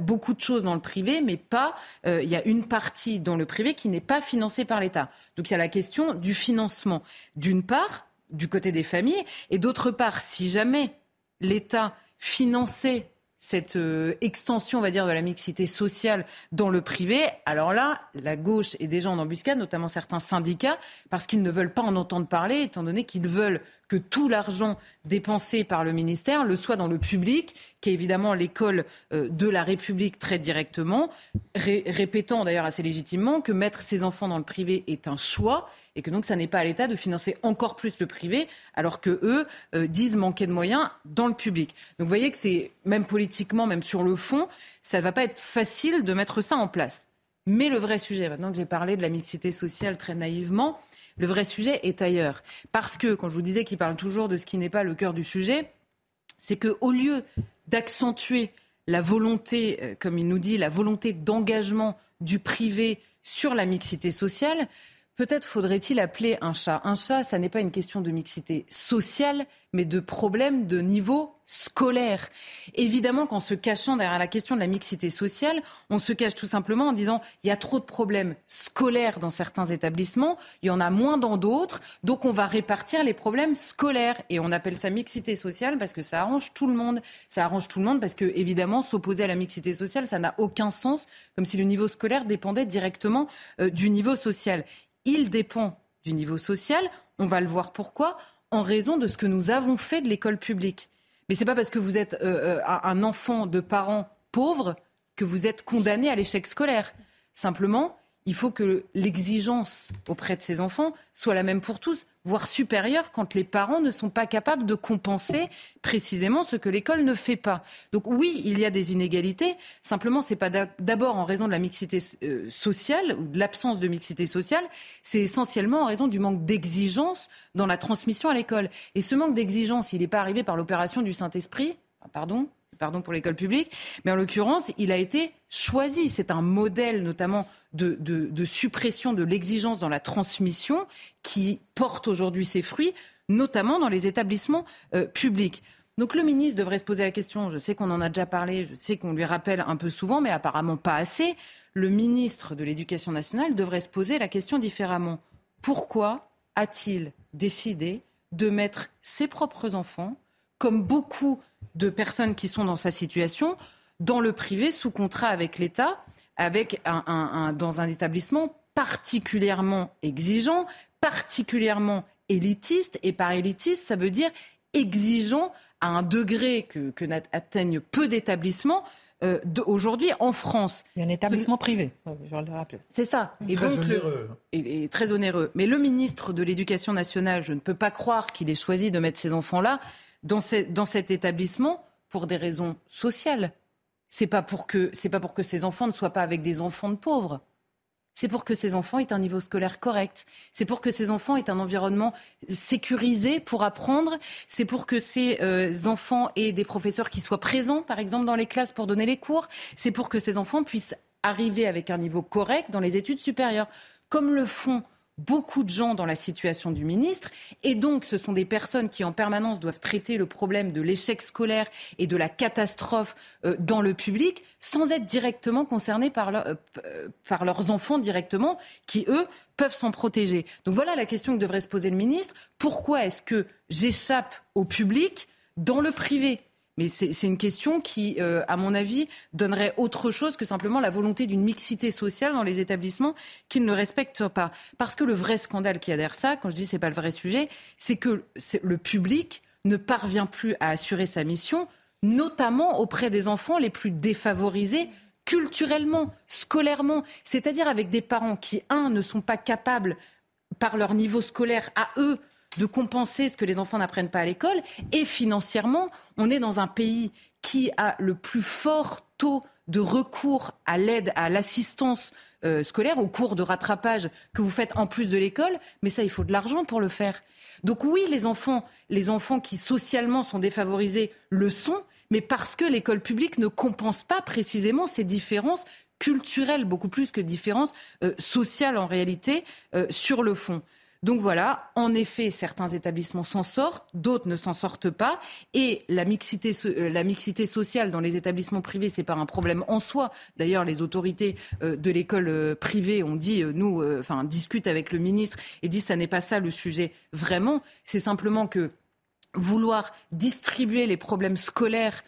beaucoup de choses dans le privé, mais pas. Euh, il y a une partie dans le privé qui n'est pas financée par l'État. Donc il y a la question du financement, d'une part, du côté des familles, et d'autre part, si jamais l'État finançait cette euh, extension, on va dire, de la mixité sociale dans le privé, alors là, la gauche est déjà en embuscade, notamment certains syndicats, parce qu'ils ne veulent pas en entendre parler, étant donné qu'ils veulent que tout l'argent dépensé par le ministère le soit dans le public, qui est évidemment l'école euh, de la République très directement, répétant d'ailleurs assez légitimement que mettre ses enfants dans le privé est un choix et que donc ça n'est pas à l'État de financer encore plus le privé, alors que eux euh, disent manquer de moyens dans le public. Donc vous voyez que c'est même politiquement, même sur le fond, ça ne va pas être facile de mettre ça en place. Mais le vrai sujet, maintenant que j'ai parlé de la mixité sociale très naïvement, le vrai sujet est ailleurs. Parce que, quand je vous disais qu'il parle toujours de ce qui n'est pas le cœur du sujet, c'est qu'au lieu d'accentuer la volonté, euh, comme il nous dit, la volonté d'engagement du privé sur la mixité sociale, Peut-être faudrait-il appeler un chat. Un chat, ça n'est pas une question de mixité sociale, mais de problème de niveau scolaire. Évidemment qu'en se cachant derrière la question de la mixité sociale, on se cache tout simplement en disant il y a trop de problèmes scolaires dans certains établissements, il y en a moins dans d'autres, donc on va répartir les problèmes scolaires. Et on appelle ça mixité sociale parce que ça arrange tout le monde. Ça arrange tout le monde parce que, évidemment, s'opposer à la mixité sociale, ça n'a aucun sens, comme si le niveau scolaire dépendait directement euh, du niveau social il dépend du niveau social. On va le voir pourquoi, en raison de ce que nous avons fait de l'école publique. Mais ce n'est pas parce que vous êtes euh, euh, un enfant de parents pauvres que vous êtes condamné à l'échec scolaire. Simplement, il faut que l'exigence auprès de ces enfants soit la même pour tous, voire supérieure quand les parents ne sont pas capables de compenser précisément ce que l'école ne fait pas. Donc oui, il y a des inégalités. Simplement, ce n'est pas d'abord en raison de la mixité euh, sociale ou de l'absence de mixité sociale, c'est essentiellement en raison du manque d'exigence dans la transmission à l'école. Et ce manque d'exigence, il n'est pas arrivé par l'opération du Saint-Esprit, pardon, pardon pour l'école publique, mais en l'occurrence, il a été choisi. C'est un modèle notamment de, suppression de l'exigence dans la transmission qui porte aujourd'hui ses fruits, notamment dans les établissements euh, publics. Donc le ministre devrait se poser la question, je sais qu'on en a déjà parlé, je sais qu'on lui rappelle un peu souvent, mais apparemment pas assez. Le ministre de l'Éducation nationale devrait se poser la question différemment. Pourquoi a-t-il décidé de mettre ses propres enfants, comme beaucoup de personnes qui sont dans sa situation, dans le privé, sous contrat avec l'État, avec un, dans un établissement particulièrement exigeant, particulièrement élitiste. Et par élitiste, ça veut dire exigeant à un degré que, que peu d'établissements euh, aujourd'hui en France. Il y a un établissement privé, je le rappeler. C'est ça. Et très donc, onéreux. et, très onéreux. Mais le ministre de l'Éducation nationale, je ne peux pas croire qu'il ait choisi de mettre ses enfants-là dans, dans cet établissement pour des raisons sociales. C'est pas pour que c'est pas pour que ces enfants ne soient pas avec des enfants de pauvres c'est pour que ces enfants aient un niveau scolaire correct. C'est pour que ces enfants aient un environnement sécurisé pour apprendre. C'est pour que ces euh, enfants aient des professeurs qui soient présents, par exemple, dans les classes pour donner les cours. C'est pour que ces enfants puissent arriver avec un niveau correct dans les études supérieures, comme le font beaucoup de gens dans la situation du ministre. Et donc, ce sont des personnes qui, en permanence, doivent traiter le problème de l'échec scolaire et de la catastrophe euh, dans le public, sans être directement concernés par, euh, par leurs enfants directement, qui, eux, peuvent s'en protéger. Donc voilà la question que devrait se poser le ministre. Pourquoi est-ce que j'échappe au public dans le privé? Mais c'est une question qui, euh, à mon avis, donnerait autre chose que simplement la volonté d'une mixité sociale dans les établissements qu'ils ne respectent pas. Parce que le vrai scandale qui adhère ça, quand je dis c'est pas le vrai sujet, c'est que le public ne parvient plus à assurer sa mission, notamment auprès des enfants les plus défavorisés culturellement, scolairement, c'est-à-dire avec des parents qui, un, ne sont pas capables, par leur niveau scolaire à eux, de compenser ce que les enfants n'apprennent pas à l'école. Et financièrement, on est dans un pays qui a le plus fort taux de recours à l'aide, à l'assistance euh, scolaire, au cours de rattrapage que vous faites en plus de l'école. Mais ça, il faut de l'argent pour le faire. Donc oui, les enfants, les enfants qui socialement sont défavorisés le sont, mais parce que l'école publique ne compense pas précisément ces différences culturelles, beaucoup plus que différences euh, sociales en réalité, euh, sur le fond. Donc voilà, en effet, certains établissements s'en sortent, d'autres ne s'en sortent pas. Et la mixité, euh, sociale dans les établissements privés, c'est pas un problème en soi. D'ailleurs, les autorités euh, de l'école euh, privée ont dit, nous, enfin, discutent avec le ministre et disent, ça n'est pas ça le sujet vraiment. C'est simplement que vouloir distribuer les problèmes scolaires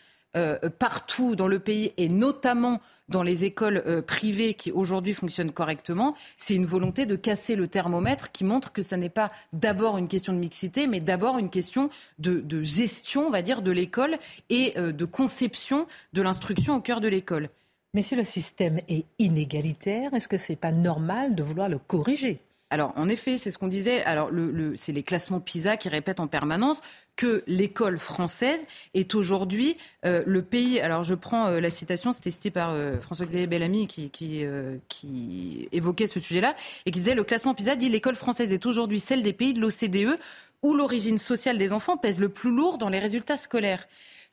partout dans le pays et notamment dans les écoles euh, privées qui aujourd'hui fonctionnent correctement, c'est une volonté de casser le thermomètre qui montre que ça n'est pas d'abord une question de mixité, mais d'abord une question de, gestion, on va dire, de l'école et euh, de conception de l'instruction au cœur de l'école. Mais si le système est inégalitaire, est-ce que ce n'est pas normal de vouloir le corriger? Alors, en effet, c'est ce qu'on disait. Alors, le, c'est les classements PISA qui répètent en permanence que l'école française est aujourd'hui euh, le pays. Alors, je prends euh, la citation, c'était cité par euh, François-Xavier Bellamy qui, qui, qui évoquait ce sujet-là et qui disait le classement PISA dit l'école française est aujourd'hui celle des pays de l'OCDE où l'origine sociale des enfants pèse le plus lourd dans les résultats scolaires.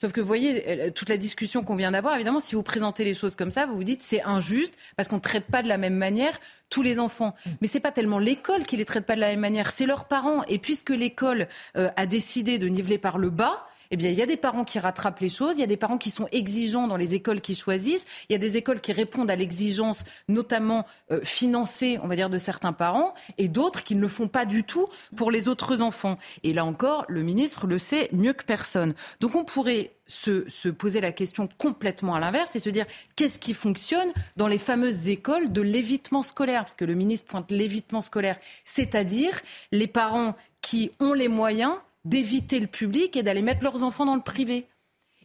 Sauf que vous voyez, euh, toute la discussion qu'on vient d'avoir, évidemment, si vous présentez les choses comme ça, vous vous dites c'est injuste parce qu'on ne traite pas de la même manière tous les enfants. Mais c'est pas tellement l'école qui les traite pas de la même manière, c'est leurs parents. Et puisque l'école euh, a décidé de niveler par le bas, eh bien, il y a des parents qui rattrapent les choses, il y a des parents qui sont exigeants dans les écoles qu'ils choisissent, il y a des écoles qui répondent à l'exigence, notamment euh, financée, on va dire, de certains parents, et d'autres qui ne le font pas du tout pour les autres enfants. Et là encore, le ministre le sait mieux que personne. Donc on pourrait se, se, poser la question complètement à l'inverse et se dire qu'est-ce qui fonctionne dans les fameuses écoles de l'évitement scolaire? Parce que le ministre pointe l'évitement scolaire, c'est-à-dire les parents qui ont les moyens d'éviter le public et d'aller mettre leurs enfants dans le privé.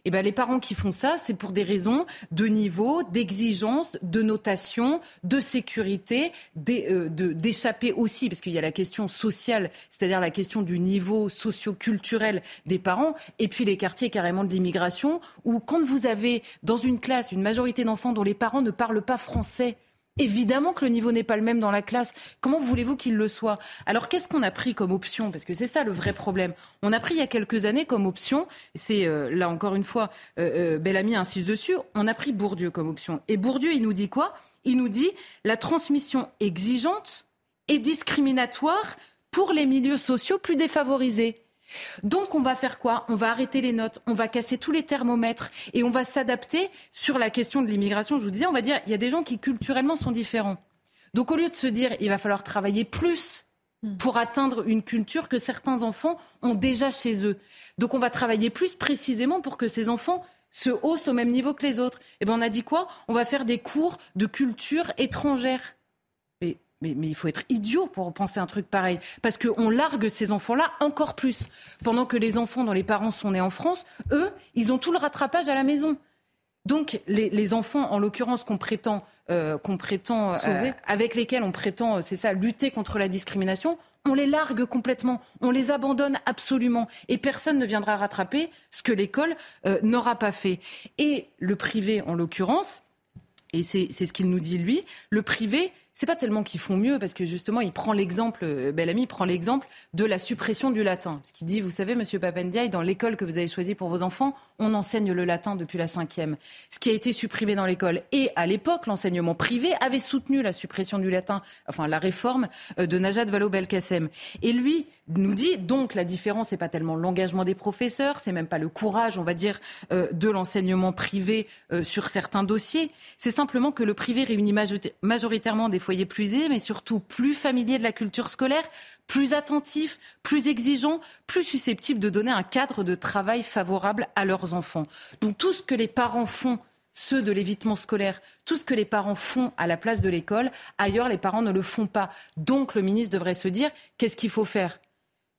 Eh ben, les parents qui font ça, c'est pour des raisons de niveau, d'exigence, de notation, de sécurité, euh, d'échapper aussi, parce qu'il y a la question sociale, c'est-à-dire la question du niveau socio-culturel des parents, et puis les quartiers carrément de l'immigration, où quand vous avez dans une classe une majorité d'enfants dont les parents ne parlent pas français, Évidemment que le niveau n'est pas le même dans la classe. Comment voulez-vous qu'il le soit? Alors qu'est-ce qu'on a pris comme option? Parce que c'est ça le vrai problème. On a pris il y a quelques années comme option, c'est euh, là encore une fois, euh, euh, Bellamy insiste dessus, on a pris Bourdieu comme option. Et Bourdieu, il nous dit quoi? Il nous dit la transmission exigeante et discriminatoire pour les milieux sociaux plus défavorisés. Donc on va faire quoi? On va arrêter les notes, on va casser tous les thermomètres et on va s'adapter sur la question de l'immigration. Je vous disais, on va dire, il y a des gens qui culturellement sont différents. Donc au lieu de se dire, il va falloir travailler plus hmm. pour atteindre une culture que certains enfants ont déjà chez eux. Donc on va travailler plus précisément pour que ces enfants se haussent au même niveau que les autres. Et eh bien on a dit quoi? On va faire des cours de culture étrangère. Mais, il faut être idiot pour penser un truc pareil. Parce qu'on largue ces enfants-là encore plus. Pendant que les enfants dont les parents sont nés en France, eux, ils ont tout le rattrapage à la maison. Donc les, enfants, en l'occurrence, qu'on prétend, euh, qu'on prétend euh, avec lesquels on prétend, c'est ça, lutter contre la discrimination, on les largue complètement, on les abandonne absolument, et personne ne viendra rattraper ce que l'école n'aura pas fait. Et le privé, en l'occurrence, et c'est ce qu'il nous dit lui, le privé, c'est pas tellement qu'ils font mieux, parce que justement, il prend l'exemple, euh, Bellamy prend l'exemple de la suppression du latin. Ce qui dit, vous savez, Monsieur Papendiaï, dans l'école que vous avez choisie pour vos enfants, on enseigne le latin depuis la cinquième. Ce qui a été supprimé dans l'école. Et à l'époque, l'enseignement privé avait soutenu la suppression du latin, enfin la réforme euh, de Najat Vallaud-Belkacem. Et lui nous dit, donc, la différence, n'est pas tellement l'engagement des professeurs, c'est même pas le courage, on va dire, euh, de l'enseignement privé sur certains dossiers. C'est simplement que le privé réunit majoritairement des foyers plus aisés, mais surtout plus familiers de la culture scolaire, plus attentifs, plus exigeants, plus susceptibles de donner un cadre de travail favorable à leurs enfants. Donc tout ce que les parents font ceux de l'évitement scolaire, tout ce que les parents font à la place de l'école, ailleurs les parents ne le font pas. Donc le ministre devrait se dire qu'est-ce qu'il faut faire?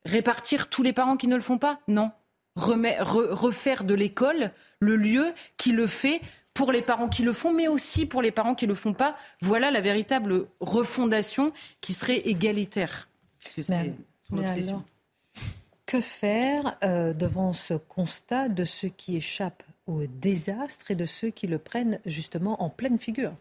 Répartir tous les parents qui ne le font pas? Non. refaire de l'école le lieu qui le fait pour les parents qui le font, mais aussi pour les parents qui ne le font pas. Voilà la véritable refondation qui serait égalitaire. que faire euh, devant ce constat de ceux qui échappent au désastre et de ceux qui le prennent justement en pleine figure?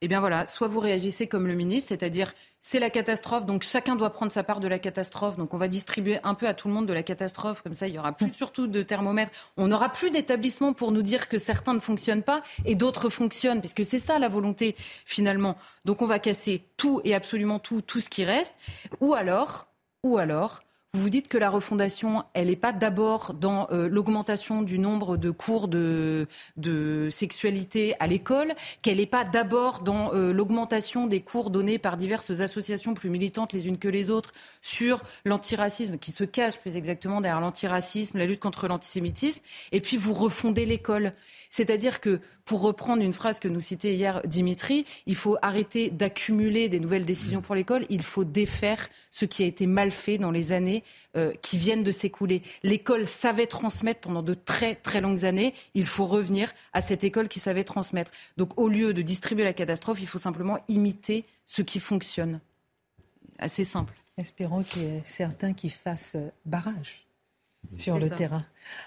Eh bien voilà, soit vous réagissez comme le ministre, c'est-à-dire c'est la catastrophe, donc chacun doit prendre sa part de la catastrophe. Donc on va distribuer un peu à tout le monde de la catastrophe, comme ça il y aura plus surtout de thermomètres. On n'aura plus d'établissements pour nous dire que certains ne fonctionnent pas et d'autres fonctionnent, puisque c'est ça la volonté finalement. Donc on va casser tout et absolument tout, tout ce qui reste. Ou alors, ou alors, vous dites que la refondation, elle n'est pas d'abord dans euh, l'augmentation du nombre de cours de, de sexualité à l'école, qu'elle n'est pas d'abord dans euh, l'augmentation des cours donnés par diverses associations plus militantes les unes que les autres sur l'antiracisme, qui se cache plus exactement derrière l'antiracisme, la lutte contre l'antisémitisme, et puis vous refondez l'école. C'est-à-dire que, pour reprendre une phrase que nous citait hier Dimitri, il faut arrêter d'accumuler des nouvelles décisions pour l'école, il faut défaire ce qui a été mal fait dans les années euh, qui viennent de s'écouler. L'école savait transmettre pendant de très très longues années, il faut revenir à cette école qui savait transmettre. Donc au lieu de distribuer la catastrophe, il faut simplement imiter ce qui fonctionne. Assez simple. Espérons qu'il y ait certains qui fassent barrage sur le terrain.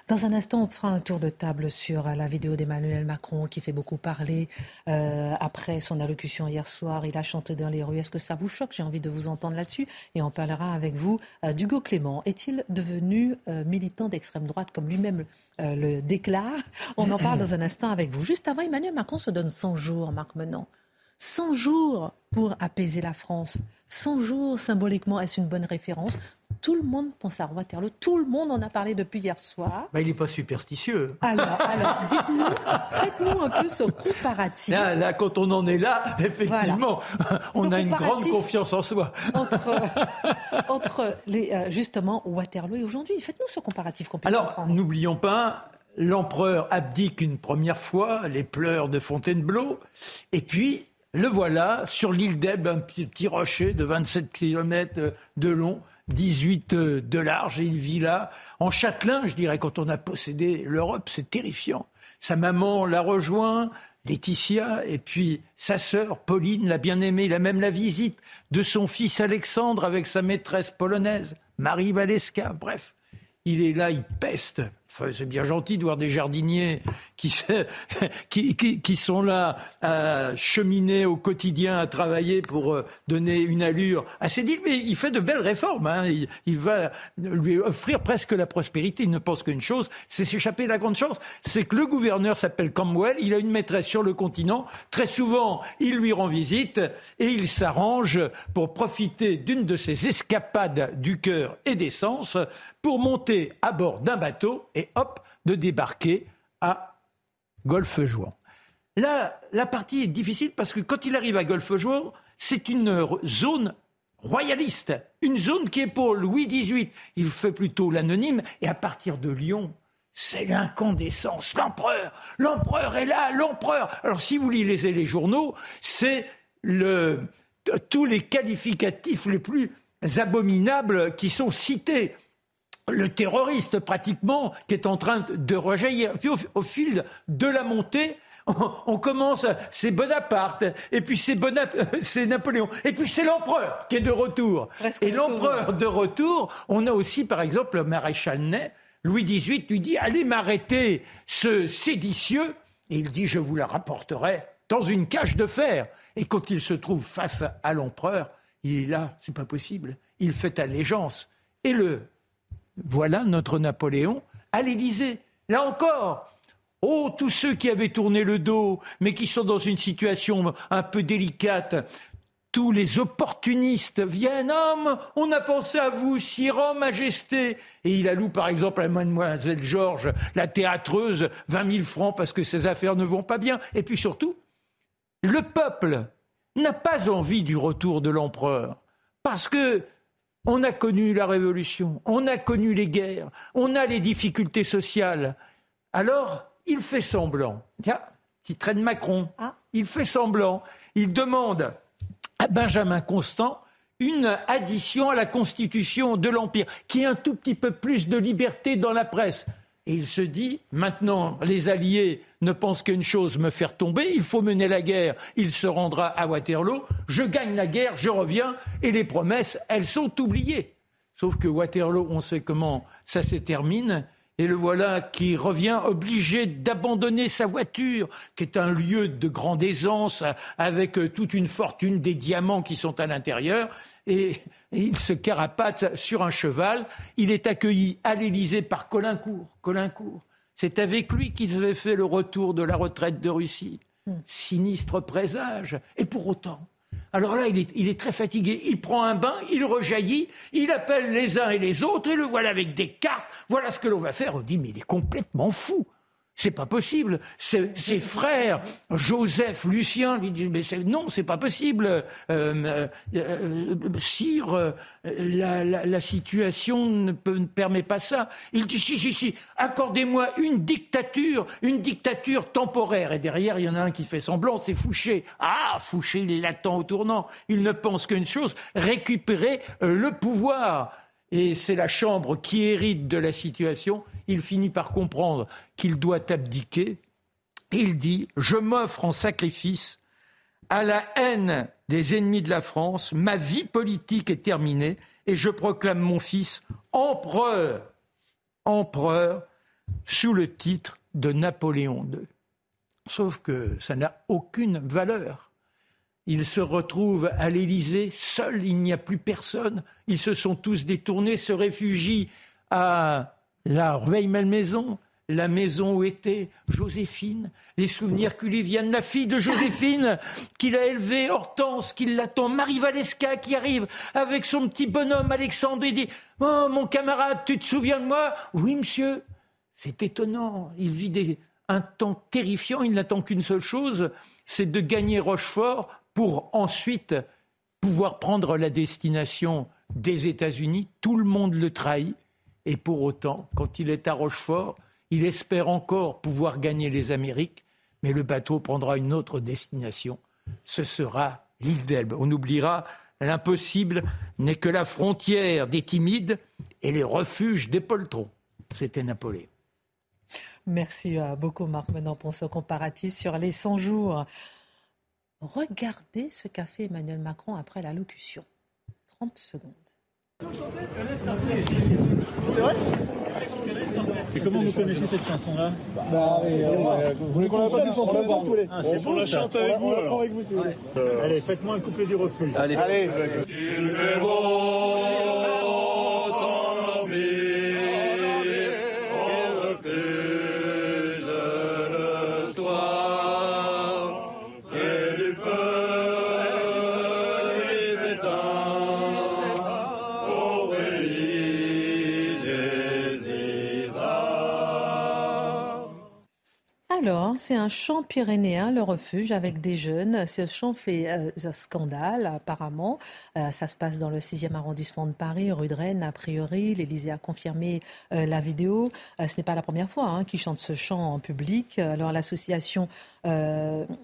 Dans un instant, on fera un tour de table sur la vidéo d'Emmanuel Macron qui fait beaucoup parler euh, après son allocution hier soir. Il a chanté dans les rues. Est-ce que ça vous choque? J'ai envie de vous entendre là-dessus. Et on parlera avec vous euh, d'Hugo Clément. Est-il devenu euh, militant d'extrême droite comme lui-même le déclare? On en parle <clears throat> dans un instant avec vous. Juste avant, Emmanuel Macron se donne 100 jours, Marc Menant. 100 jours pour apaiser la France. 100 jours, symboliquement, est-ce une bonne référence? Tout le monde pense à Waterloo. Tout le monde en a parlé depuis hier soir. Bah, il n'est pas superstitieux. Alors, alors dites-nous, faites-nous un peu ce comparatif. Là, quand on en est là, effectivement, on a une grande confiance en soi. Entre, les, euh, justement Waterloo et aujourd'hui, faites-nous ce comparatif qu'on Alors, n'oublions pas, l'empereur abdique une première fois, les pleurs de Fontainebleau, et puis le voilà sur l'île d'Elbe, un petit rocher de 27 km de long, 18 euh, de large, et il vit là, en châtelain, je dirais, quand on a possédé l'Europe, c'est terrifiant. Sa maman l'a rejoint, Laetitia, et puis sa sœur Pauline l'a bien aimé, il a même la visite de son fils Alexandre avec sa maîtresse polonaise, Marie Valeska, bref. Il est là, il peste c'est bien gentil de voir des jardiniers <laughs> qui, sont là à cheminer au quotidien, à travailler pour euh, donner une allure à ces. Mais il fait de belles réformes. Hein. Il, va lui offrir presque la prospérité. Il ne pense qu'une chose, c'est s'échapper. La grande chance, c'est que le gouverneur s'appelle Campbell. Il a une maîtresse sur le continent. Très souvent, il lui rend visite et il s'arrange pour profiter d'une de ses escapades du cœur et des sens pour monter à bord d'un bateau et hop, de débarquer à Golfe-Juan. Là, la partie est difficile parce que quand il arrive à Golfe-Juan, c'est une zone royaliste, une zone qui est pour Louis XVIII. Il fait plutôt l'anonyme et à partir de Lyon, c'est l'incandescence, l'empereur, l'empereur est là, l'empereur. Alors si vous lisez les journaux, c'est le, tous les qualificatifs les plus abominables qui sont cités le terroriste pratiquement qui est en train de rejaillir. Puis au, fil de la montée, <laughs> on, commence, c'est Bonaparte, et puis <laughs> c'est Napoléon, et puis c'est l'empereur qui est de retour. et l'empereur de retour, on a aussi par exemple le maréchal Ney, Louis XVIII lui dit allez m'arrêter ce séditieux, et il dit je vous la rapporterai dans une cage de fer. Et quand il se trouve face à l'empereur, il est là, c'est pas possible. Il fait allégeance. Et le voilà notre Napoléon à l'Élysée. Là encore, oh, tous ceux qui avaient tourné le dos, mais qui sont dans une situation un peu délicate, tous les opportunistes viennent. Homme, on a pensé à vous, Sire, Majesté. Et il alloue par exemple à Mademoiselle Georges, la théâtreuse, 20 000 francs parce que ses affaires ne vont pas bien. Et puis surtout, le peuple n'a pas envie du retour de l'empereur. Parce que on a connu la révolution, on a connu les guerres, on a les difficultés sociales. Alors, il fait semblant. Tiens, qui traîne Macron. Ah. Il fait semblant. Il demande à Benjamin Constant une addition à la constitution de l'Empire, qui ait un tout petit peu plus de liberté dans la presse. Et il se dit, maintenant, les Alliés ne pensent qu'une chose, me faire tomber, il faut mener la guerre, il se rendra à Waterloo, je gagne la guerre, je reviens, et les promesses, elles sont oubliées. Sauf que Waterloo, on sait comment ça se termine, et le voilà qui revient obligé d'abandonner sa voiture, qui est un lieu de grande aisance, avec toute une fortune des diamants qui sont à l'intérieur. Et, il se carapate sur un cheval. Il est accueilli à l'Élysée par Colincourt. Colincourt. C'est avec lui qu'ils avaient fait le retour de la retraite de Russie. Hmm. Sinistre présage. Et pour autant, alors là, il est, très fatigué. Il prend un bain, il rejaillit, il appelle les uns et les autres, et le voilà avec des cartes. Voilà ce que l'on va faire. On dit, mais il est complètement fou. C'est pas possible. Ses, frères, Joseph, Lucien, lui disent mais non, c'est pas possible. Euh, euh, euh, sire, la, situation ne, ne, permet pas ça. Il dit si, si, si. Accordez-moi une dictature, une dictature temporaire. Et derrière, il y en a un qui fait semblant, c'est Fouché. Ah, Fouché, il l'attend au tournant. Il ne pense qu'une chose récupérer le pouvoir et c'est la Chambre qui hérite de la situation, il finit par comprendre qu'il doit abdiquer. Il dit Je m'offre en sacrifice à la haine des ennemis de la France, ma vie politique est terminée et je proclame mon fils empereur, empereur, sous le titre de Napoléon II. Sauf que ça n'a aucune valeur. Il se retrouve à l'Élysée, seul, il n'y a plus personne. Ils se sont tous détournés, se réfugient à la Rueil-Malmaison, la maison où était Joséphine, les souvenirs qui lui viennent, la fille de Joséphine qu'il a élevée, Hortense qui l'attend, Marie Valesca qui arrive avec son petit bonhomme Alexandre et dit Oh mon camarade, tu te souviens de moi? Oui, monsieur. C'est étonnant. Il vit un temps terrifiant. Il n'attend qu'une seule chose c'est de gagner Rochefort pour ensuite pouvoir prendre la destination des États-Unis. Tout le monde le trahit. Et pour autant, quand il est à Rochefort, il espère encore pouvoir gagner les Amériques, mais le bateau prendra une autre destination. Ce sera l'île d'Elbe. On oubliera l'impossible n'est que la frontière des timides et les refuges des poltrons. C'était Napoléon. Merci beaucoup Marc maintenant pour ce comparatif sur les 100 jours Regardez ce qu'a fait Emmanuel Macron après l'allocution. 30 secondes. C'est vrai Et comment vous connaissez cette chanson-là bah, euh, Vous voulez qu'on la fasse une chanson ah, On la chante avec vous. On avec vous si vous voulez. Allez, faites-moi un couplet du refus. Allez, allez. Alors, c'est un champ pyrénéen, le refuge, avec des jeunes. Ce champ fait euh, scandale, apparemment. Euh, ça se passe dans le 6e arrondissement de Paris, rue de Rennes, a priori. L'Élysée a confirmé euh, la vidéo. ce n'est pas la première fois hein, qu'ils chantent ce chant en public. Alors, l'association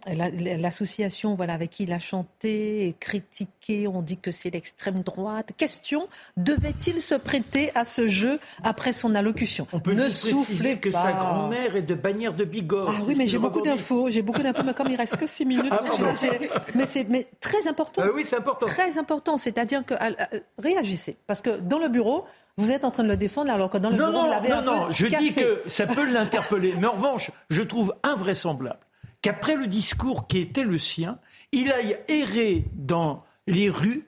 l'association voilà, avec qui il a chanté et critiqué, on dit que c'est l'extrême droite. Question, devait-il se prêter à ce jeu après son allocution On peut Ne soufflez que sa grand-mère est de bannière de Bigorre. Ah oui, mais j'ai beaucoup d'infos. J'ai beaucoup d'infos, mais comme il reste que 6 minutes, ah, mais c'est mais très important. Ah oui, c'est important. Très important, c'est-à-dire que réagissez, parce que dans le bureau. Vous êtes en train de le défendre alors que dans le non, bureau, non, vous l'avez non, un non, peu je cassé. dis que ça peut l'interpeller. Mais en revanche, je trouve invraisemblable qu'après le discours qui était le sien, il aille errer dans les rues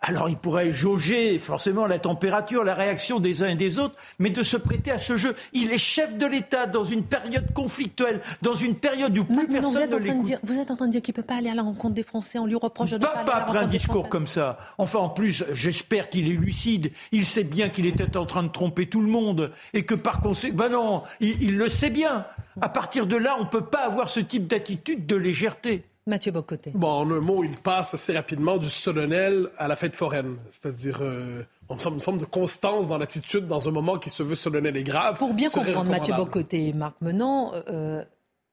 alors il pourrait jauger forcément la température, la réaction des uns et des autres, mais de se prêter à ce jeu. Il est chef de l'État dans une période conflictuelle, dans une période où plus non, personne ne l'écoute. Vous êtes en train de dire qu'il ne peut pas aller à la rencontre des Français, on lui reproche de ne pas, pas, aller à la après un des discours Français. comme ça. Enfin, en plus, j'espère qu'il est lucide. Il sait bien qu'il était en train de tromper tout le monde et que par conséquent, ben non, il, il le sait bien. À partir de là, on ne peut pas avoir ce type d'attitude de légèreté. Mathieu Bocoté. Bon, en un mot, il passe assez rapidement du solennel à la fête foraine. C'est-à-dire, euh, on me semble une forme de constance dans l'attitude dans un moment qui se veut solennel et grave. Pour bien comprendre, Mathieu. Bocoté et Marc Menant, euh,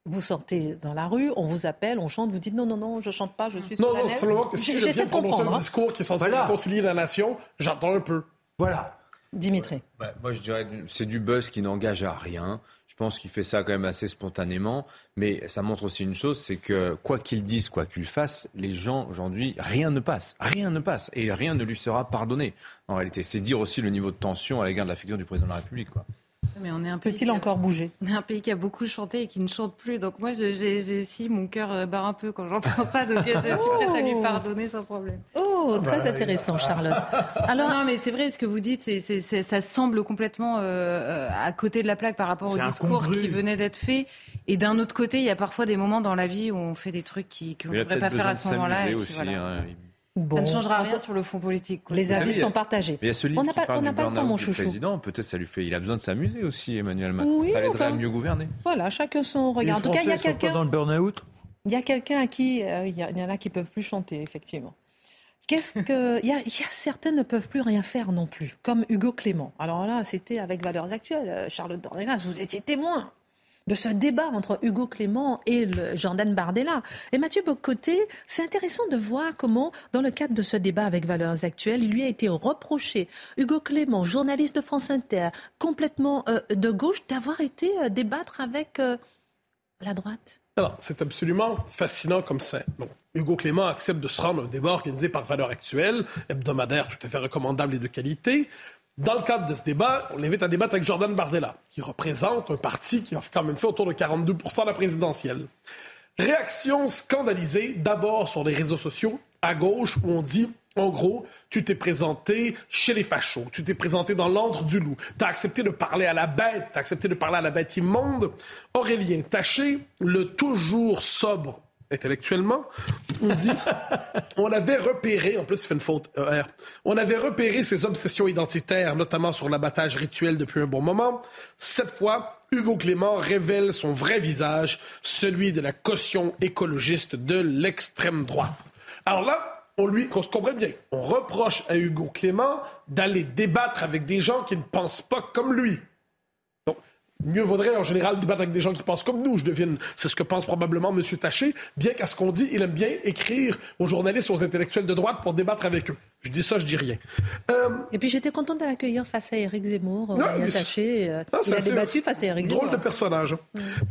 vous sortez dans la rue, on vous appelle, on chante, vous dites non, non, non, je chante pas, je suis Non, solennel. non, simplement que si je viens de prononcer un hein. discours qui est censé Voilà. réconcilier la nation, j'entends un peu. Voilà. Dimitri. Ouais, moi, je dirais que c'est du buzz qui n'engage à rien. Je pense qu'il fait ça quand même assez spontanément. Mais ça montre aussi une chose, c'est que quoi qu'il dise, quoi qu'il fasse, les gens aujourd'hui, rien ne passe. Rien ne passe. Et rien ne lui sera pardonné. En réalité, c'est dire aussi le niveau de tension à l'égard de la figure du président de la République. Quoi. Mais on est un Peut-il a- encore bouger? On est un pays qui a beaucoup chanté et qui ne chante plus. Donc moi, je- j'ai si mon cœur euh, bat un peu quand j'entends ça. Donc je suis prête à lui pardonner sans problème. Oh, très intéressant, Charlotte. <laughs> Alors, non, mais c'est vrai, ce que vous dites, c'est, c'est- c'est- ça semble complètement euh, euh, à côté de la plaque par rapport au discours incongru. qui venait d'être fait. Et d'un autre côté, il y a parfois des moments dans la vie où on fait des trucs qui, qu'on ne a devrait pas faire à ce moment-là. et puis aussi. voilà. hein. bon, Ça ne changera en rien sur le fond politique. quoi. Les Vous avis savez, a- sont partagés. Mais il y a ce livre On n'a pas- on du pas le temps, mon chouchou. président. Peut-être ça lui fait. Il a besoin de s'amuser aussi, Emmanuel Macron. Oui, ça l'aiderait enfin. à mieux gouverner. Voilà, chacun son Les regard. En tout cas, il y a quelqu'un. dans le burn-out Il y a quelqu'un à qui euh, il y, a- il y en a qui peuvent plus chanter, effectivement. Qu'est-ce que il y, a, certains ne peuvent plus rien faire non plus, comme Hugo Clément. Alors là, c'était avec Valeurs Actuelles. Euh, Charlotte Dornelas, vous étiez témoin de ce débat entre Hugo Clément et le Jordan Bardella. Et Mathieu Bocoté, c'est intéressant de voir comment, dans le cadre de ce débat avec Valeurs Actuelles, il lui a été reproché, Hugo Clément, journaliste de France Inter, complètement euh, de gauche, d'avoir été euh, débattre avec la droite. Alors, c'est absolument fascinant comme ça. Bon, Hugo Clément accepte de se rendre à un débat organisé par Valeurs Actuelles, hebdomadaire tout à fait recommandable et de qualité. Dans le cadre de ce débat, on l'invite à débattre avec Jordan Bardella, qui représente un parti qui a quand même fait autour de 42 de la présidentielle. Réaction scandalisée, d'abord sur les réseaux sociaux, à gauche, où on dit, en gros, tu t'es présenté chez les fachos, tu t'es présenté dans l'antre du loup, tu as accepté de parler à la bête, tu as accepté de parler à la bête immonde. Aurélien Taché, le toujours sobre intellectuellement, on dit, <laughs> on avait repéré, en plus il fait une faute ER, on avait repéré ses obsessions identitaires, notamment sur l'abattage rituel depuis un bon moment. Cette fois, Hugo Clément révèle son vrai visage, celui de la caution écologiste de l'extrême droite. Alors là, on lui, qu'on se comprenne bien, on reproche à Hugo Clément d'aller débattre avec des gens qui ne pensent pas comme lui. Donc, mieux vaudrait en général débattre avec des gens qui pensent comme nous, je devine. C'est ce que pense probablement M. Taché, bien qu'à ce qu'on dit, il aime bien écrire aux journalistes, aux intellectuels de droite pour débattre avec eux. Je dis ça, je dis rien. Euh, Et puis j'étais contente de l'accueillir face à Éric Zemmour, Non, Aurélien Taché. euh, Non, il a débattu face à Éric Zemmour. Drôle de personnage.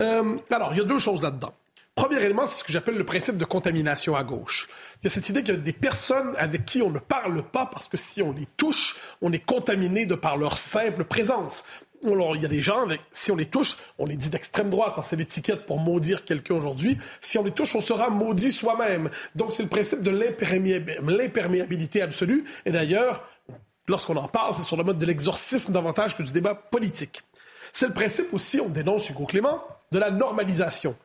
Euh, alors, il y a deux choses là-dedans. Premier élément, c'est ce que j'appelle le principe de contamination à gauche. Il y a cette idée qu'il y a des personnes avec qui on ne parle pas parce que si on les touche, on est contaminé de par leur simple présence. Alors, il y a des gens, avec, si on les touche, on les dit d'extrême droite, hein, c'est l'étiquette pour maudire quelqu'un aujourd'hui. Si on les touche, on sera maudit soi-même. Donc, c'est le principe de l'imperméab- l'imperméabilité absolue. Et d'ailleurs, lorsqu'on en parle, c'est sur le mode de l'exorcisme davantage que du débat politique. C'est le principe aussi, on dénonce Hugo Clément, de la normalisation.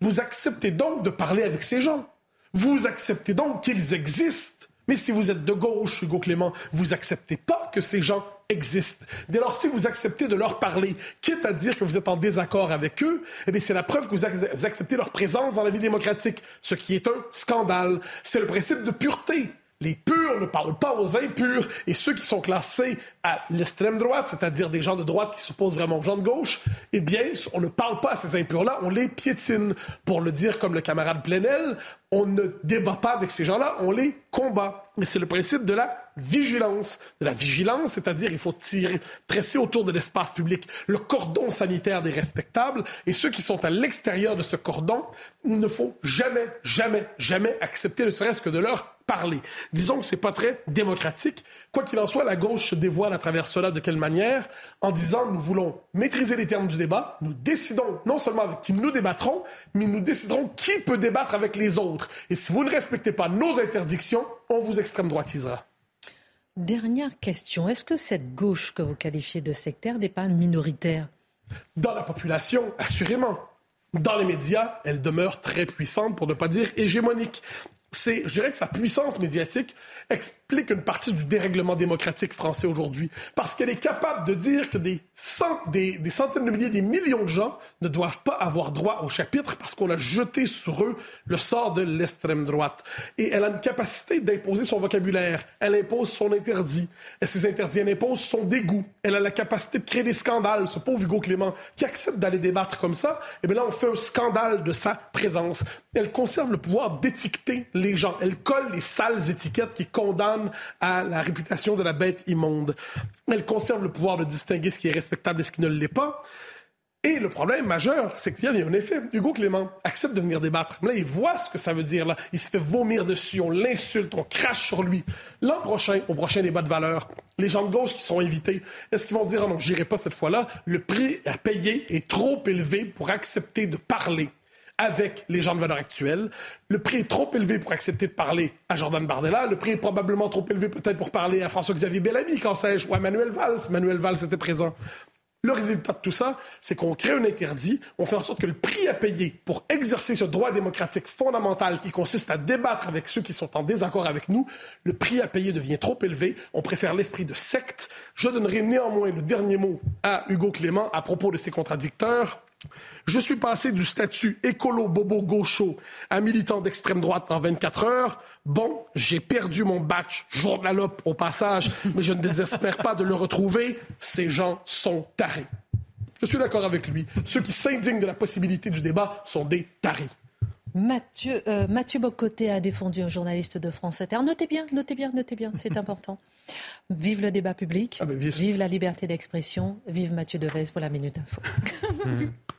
Vous acceptez donc de parler avec ces gens. Vous acceptez donc qu'ils existent. Mais si vous êtes de gauche, Hugo Clément, vous acceptez pas que ces gens existent. Dès lors, si vous acceptez de leur parler, quitte à dire que vous êtes en désaccord avec eux, eh bien, c'est la preuve que vous acceptez leur présence dans la vie démocratique, ce qui est un scandale. C'est le principe de pureté. Les purs ne parlent pas aux impurs et ceux qui sont classés à l'extrême droite, c'est-à-dire des gens de droite qui s'opposent vraiment aux gens de gauche, eh bien, on ne parle pas à ces impurs-là, on les piétine. Pour le dire comme le camarade Plenel, on ne débat pas avec ces gens-là, on les combat. Et c'est le principe de la vigilance. De la vigilance, c'est-à-dire il faut tirer, tresser autour de l'espace public le cordon sanitaire des respectables et ceux qui sont à l'extérieur de ce cordon, il ne faut jamais, jamais, jamais accepter ne serait-ce que de leur parler. Disons que c'est pas très démocratique. Quoi qu'il en soit, la gauche se dévoile à travers cela de quelle manière? En disant nous voulons maîtriser les termes du débat, nous décidons non seulement avec qui nous débattrons, mais nous déciderons qui peut débattre avec les autres. Et si vous ne respectez pas nos interdictions, on vous extrême droitisera. Dernière question. Est-ce que cette gauche que vous qualifiez de sectaire n'est pas minoritaire? Dans la population, assurément. Dans les médias, elle demeure très puissante, pour ne pas dire hégémonique c'est, je dirais que sa puissance médiatique explique une partie du dérèglement démocratique français aujourd'hui. Parce qu'elle est capable de dire que des, des, centaines de milliers, des millions de gens ne doivent pas avoir droit au chapitre parce qu'on a jeté sur eux le sort de l'extrême droite. Et elle a une capacité d'imposer son vocabulaire. Elle impose son interdit. Et ses interdits, elle impose son dégoût. Elle a la capacité de créer des scandales. Ce pauvre Hugo Clément qui accepte d'aller débattre comme ça, et eh bien là, on fait un scandale de sa présence. Elle conserve le pouvoir d'étiqueter les gens. Elle colle les sales étiquettes qui condamnent à la réputation de la bête immonde. Elle conserve le pouvoir de distinguer ce qui est respectable et ce qui ne l'est pas. Et le problème majeur, c'est qu'il y a un effet. Hugo Clément accepte de venir débattre. Mais là, il voit ce que ça veut dire. Là. Il se fait vomir dessus, on l'insulte, on crache sur lui. L'an prochain, au prochain débat de valeur, les gens de gauche qui sont invités, est-ce qu'ils vont se dire, ah non, j'irai pas cette fois-là, le prix à payer est trop élevé pour accepter de parler? Avec les gens de valeur actuelle. Le prix est trop élevé pour accepter de parler à Jordan Bardella. Le prix est probablement trop élevé peut-être pour parler à François-Xavier Bellamy, quand sais-je, ou à Manuel Valls. Manuel Valls était présent. Le résultat de tout ça, c'est qu'on crée un interdit, on fait en sorte que le prix à payer pour exercer ce droit démocratique fondamental qui consiste à débattre avec ceux qui sont en désaccord avec nous, le prix à payer devient trop élevé, on préfère l'esprit de secte. Je donnerai néanmoins le dernier mot à Hugo Clément à propos de ses contradicteurs. Je suis passé du statut écolo-bobo gaucho à militant d'extrême droite en 24 heures. Bon, j'ai perdu mon batch journalope au passage, <laughs> mais je ne désespère pas de le retrouver. Ces gens sont tarés. Je suis d'accord avec lui. Ceux qui s'indignent de la possibilité du débat sont des tarés. Mathieu, euh, Mathieu Bocoté a défendu un journaliste de France Inter. Notez bien, notez bien, notez bien, c'est <laughs> important. Vive le débat public, ah, vive la liberté d'expression, vive Mathieu Devez pour la Minute Info. <laughs>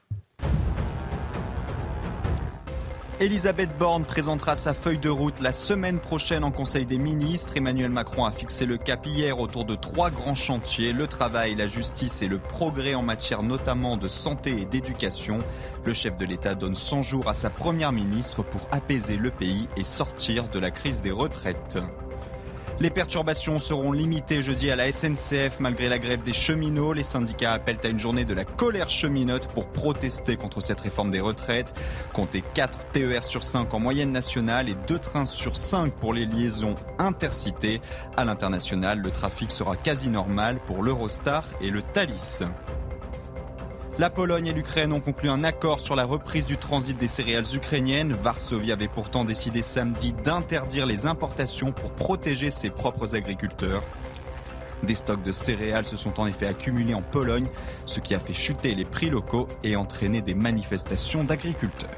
Elisabeth Borne présentera sa feuille de route la semaine prochaine en Conseil des ministres. Emmanuel Macron a fixé le cap hier autour de trois grands chantiers, le travail, la justice et le progrès en matière notamment de santé et d'éducation. Le chef de l'État donne 100 jours à sa première ministre pour apaiser le pays et sortir de la crise des retraites. Les perturbations seront limitées jeudi à la SNCF malgré la grève des cheminots. Les syndicats appellent à une journée de la colère cheminote pour protester contre cette réforme des retraites. Comptez 4 TER sur 5 en moyenne nationale et 2 trains sur 5 pour les liaisons intercités. À l'international, le trafic sera quasi normal pour l'Eurostar et le Thalys. La Pologne et l'Ukraine ont conclu un accord sur la reprise du transit des céréales ukrainiennes. Varsovie avait pourtant décidé samedi d'interdire les importations pour protéger ses propres agriculteurs. Des stocks de céréales se sont en effet accumulés en Pologne, ce qui a fait chuter les prix locaux et entraîner des manifestations d'agriculteurs.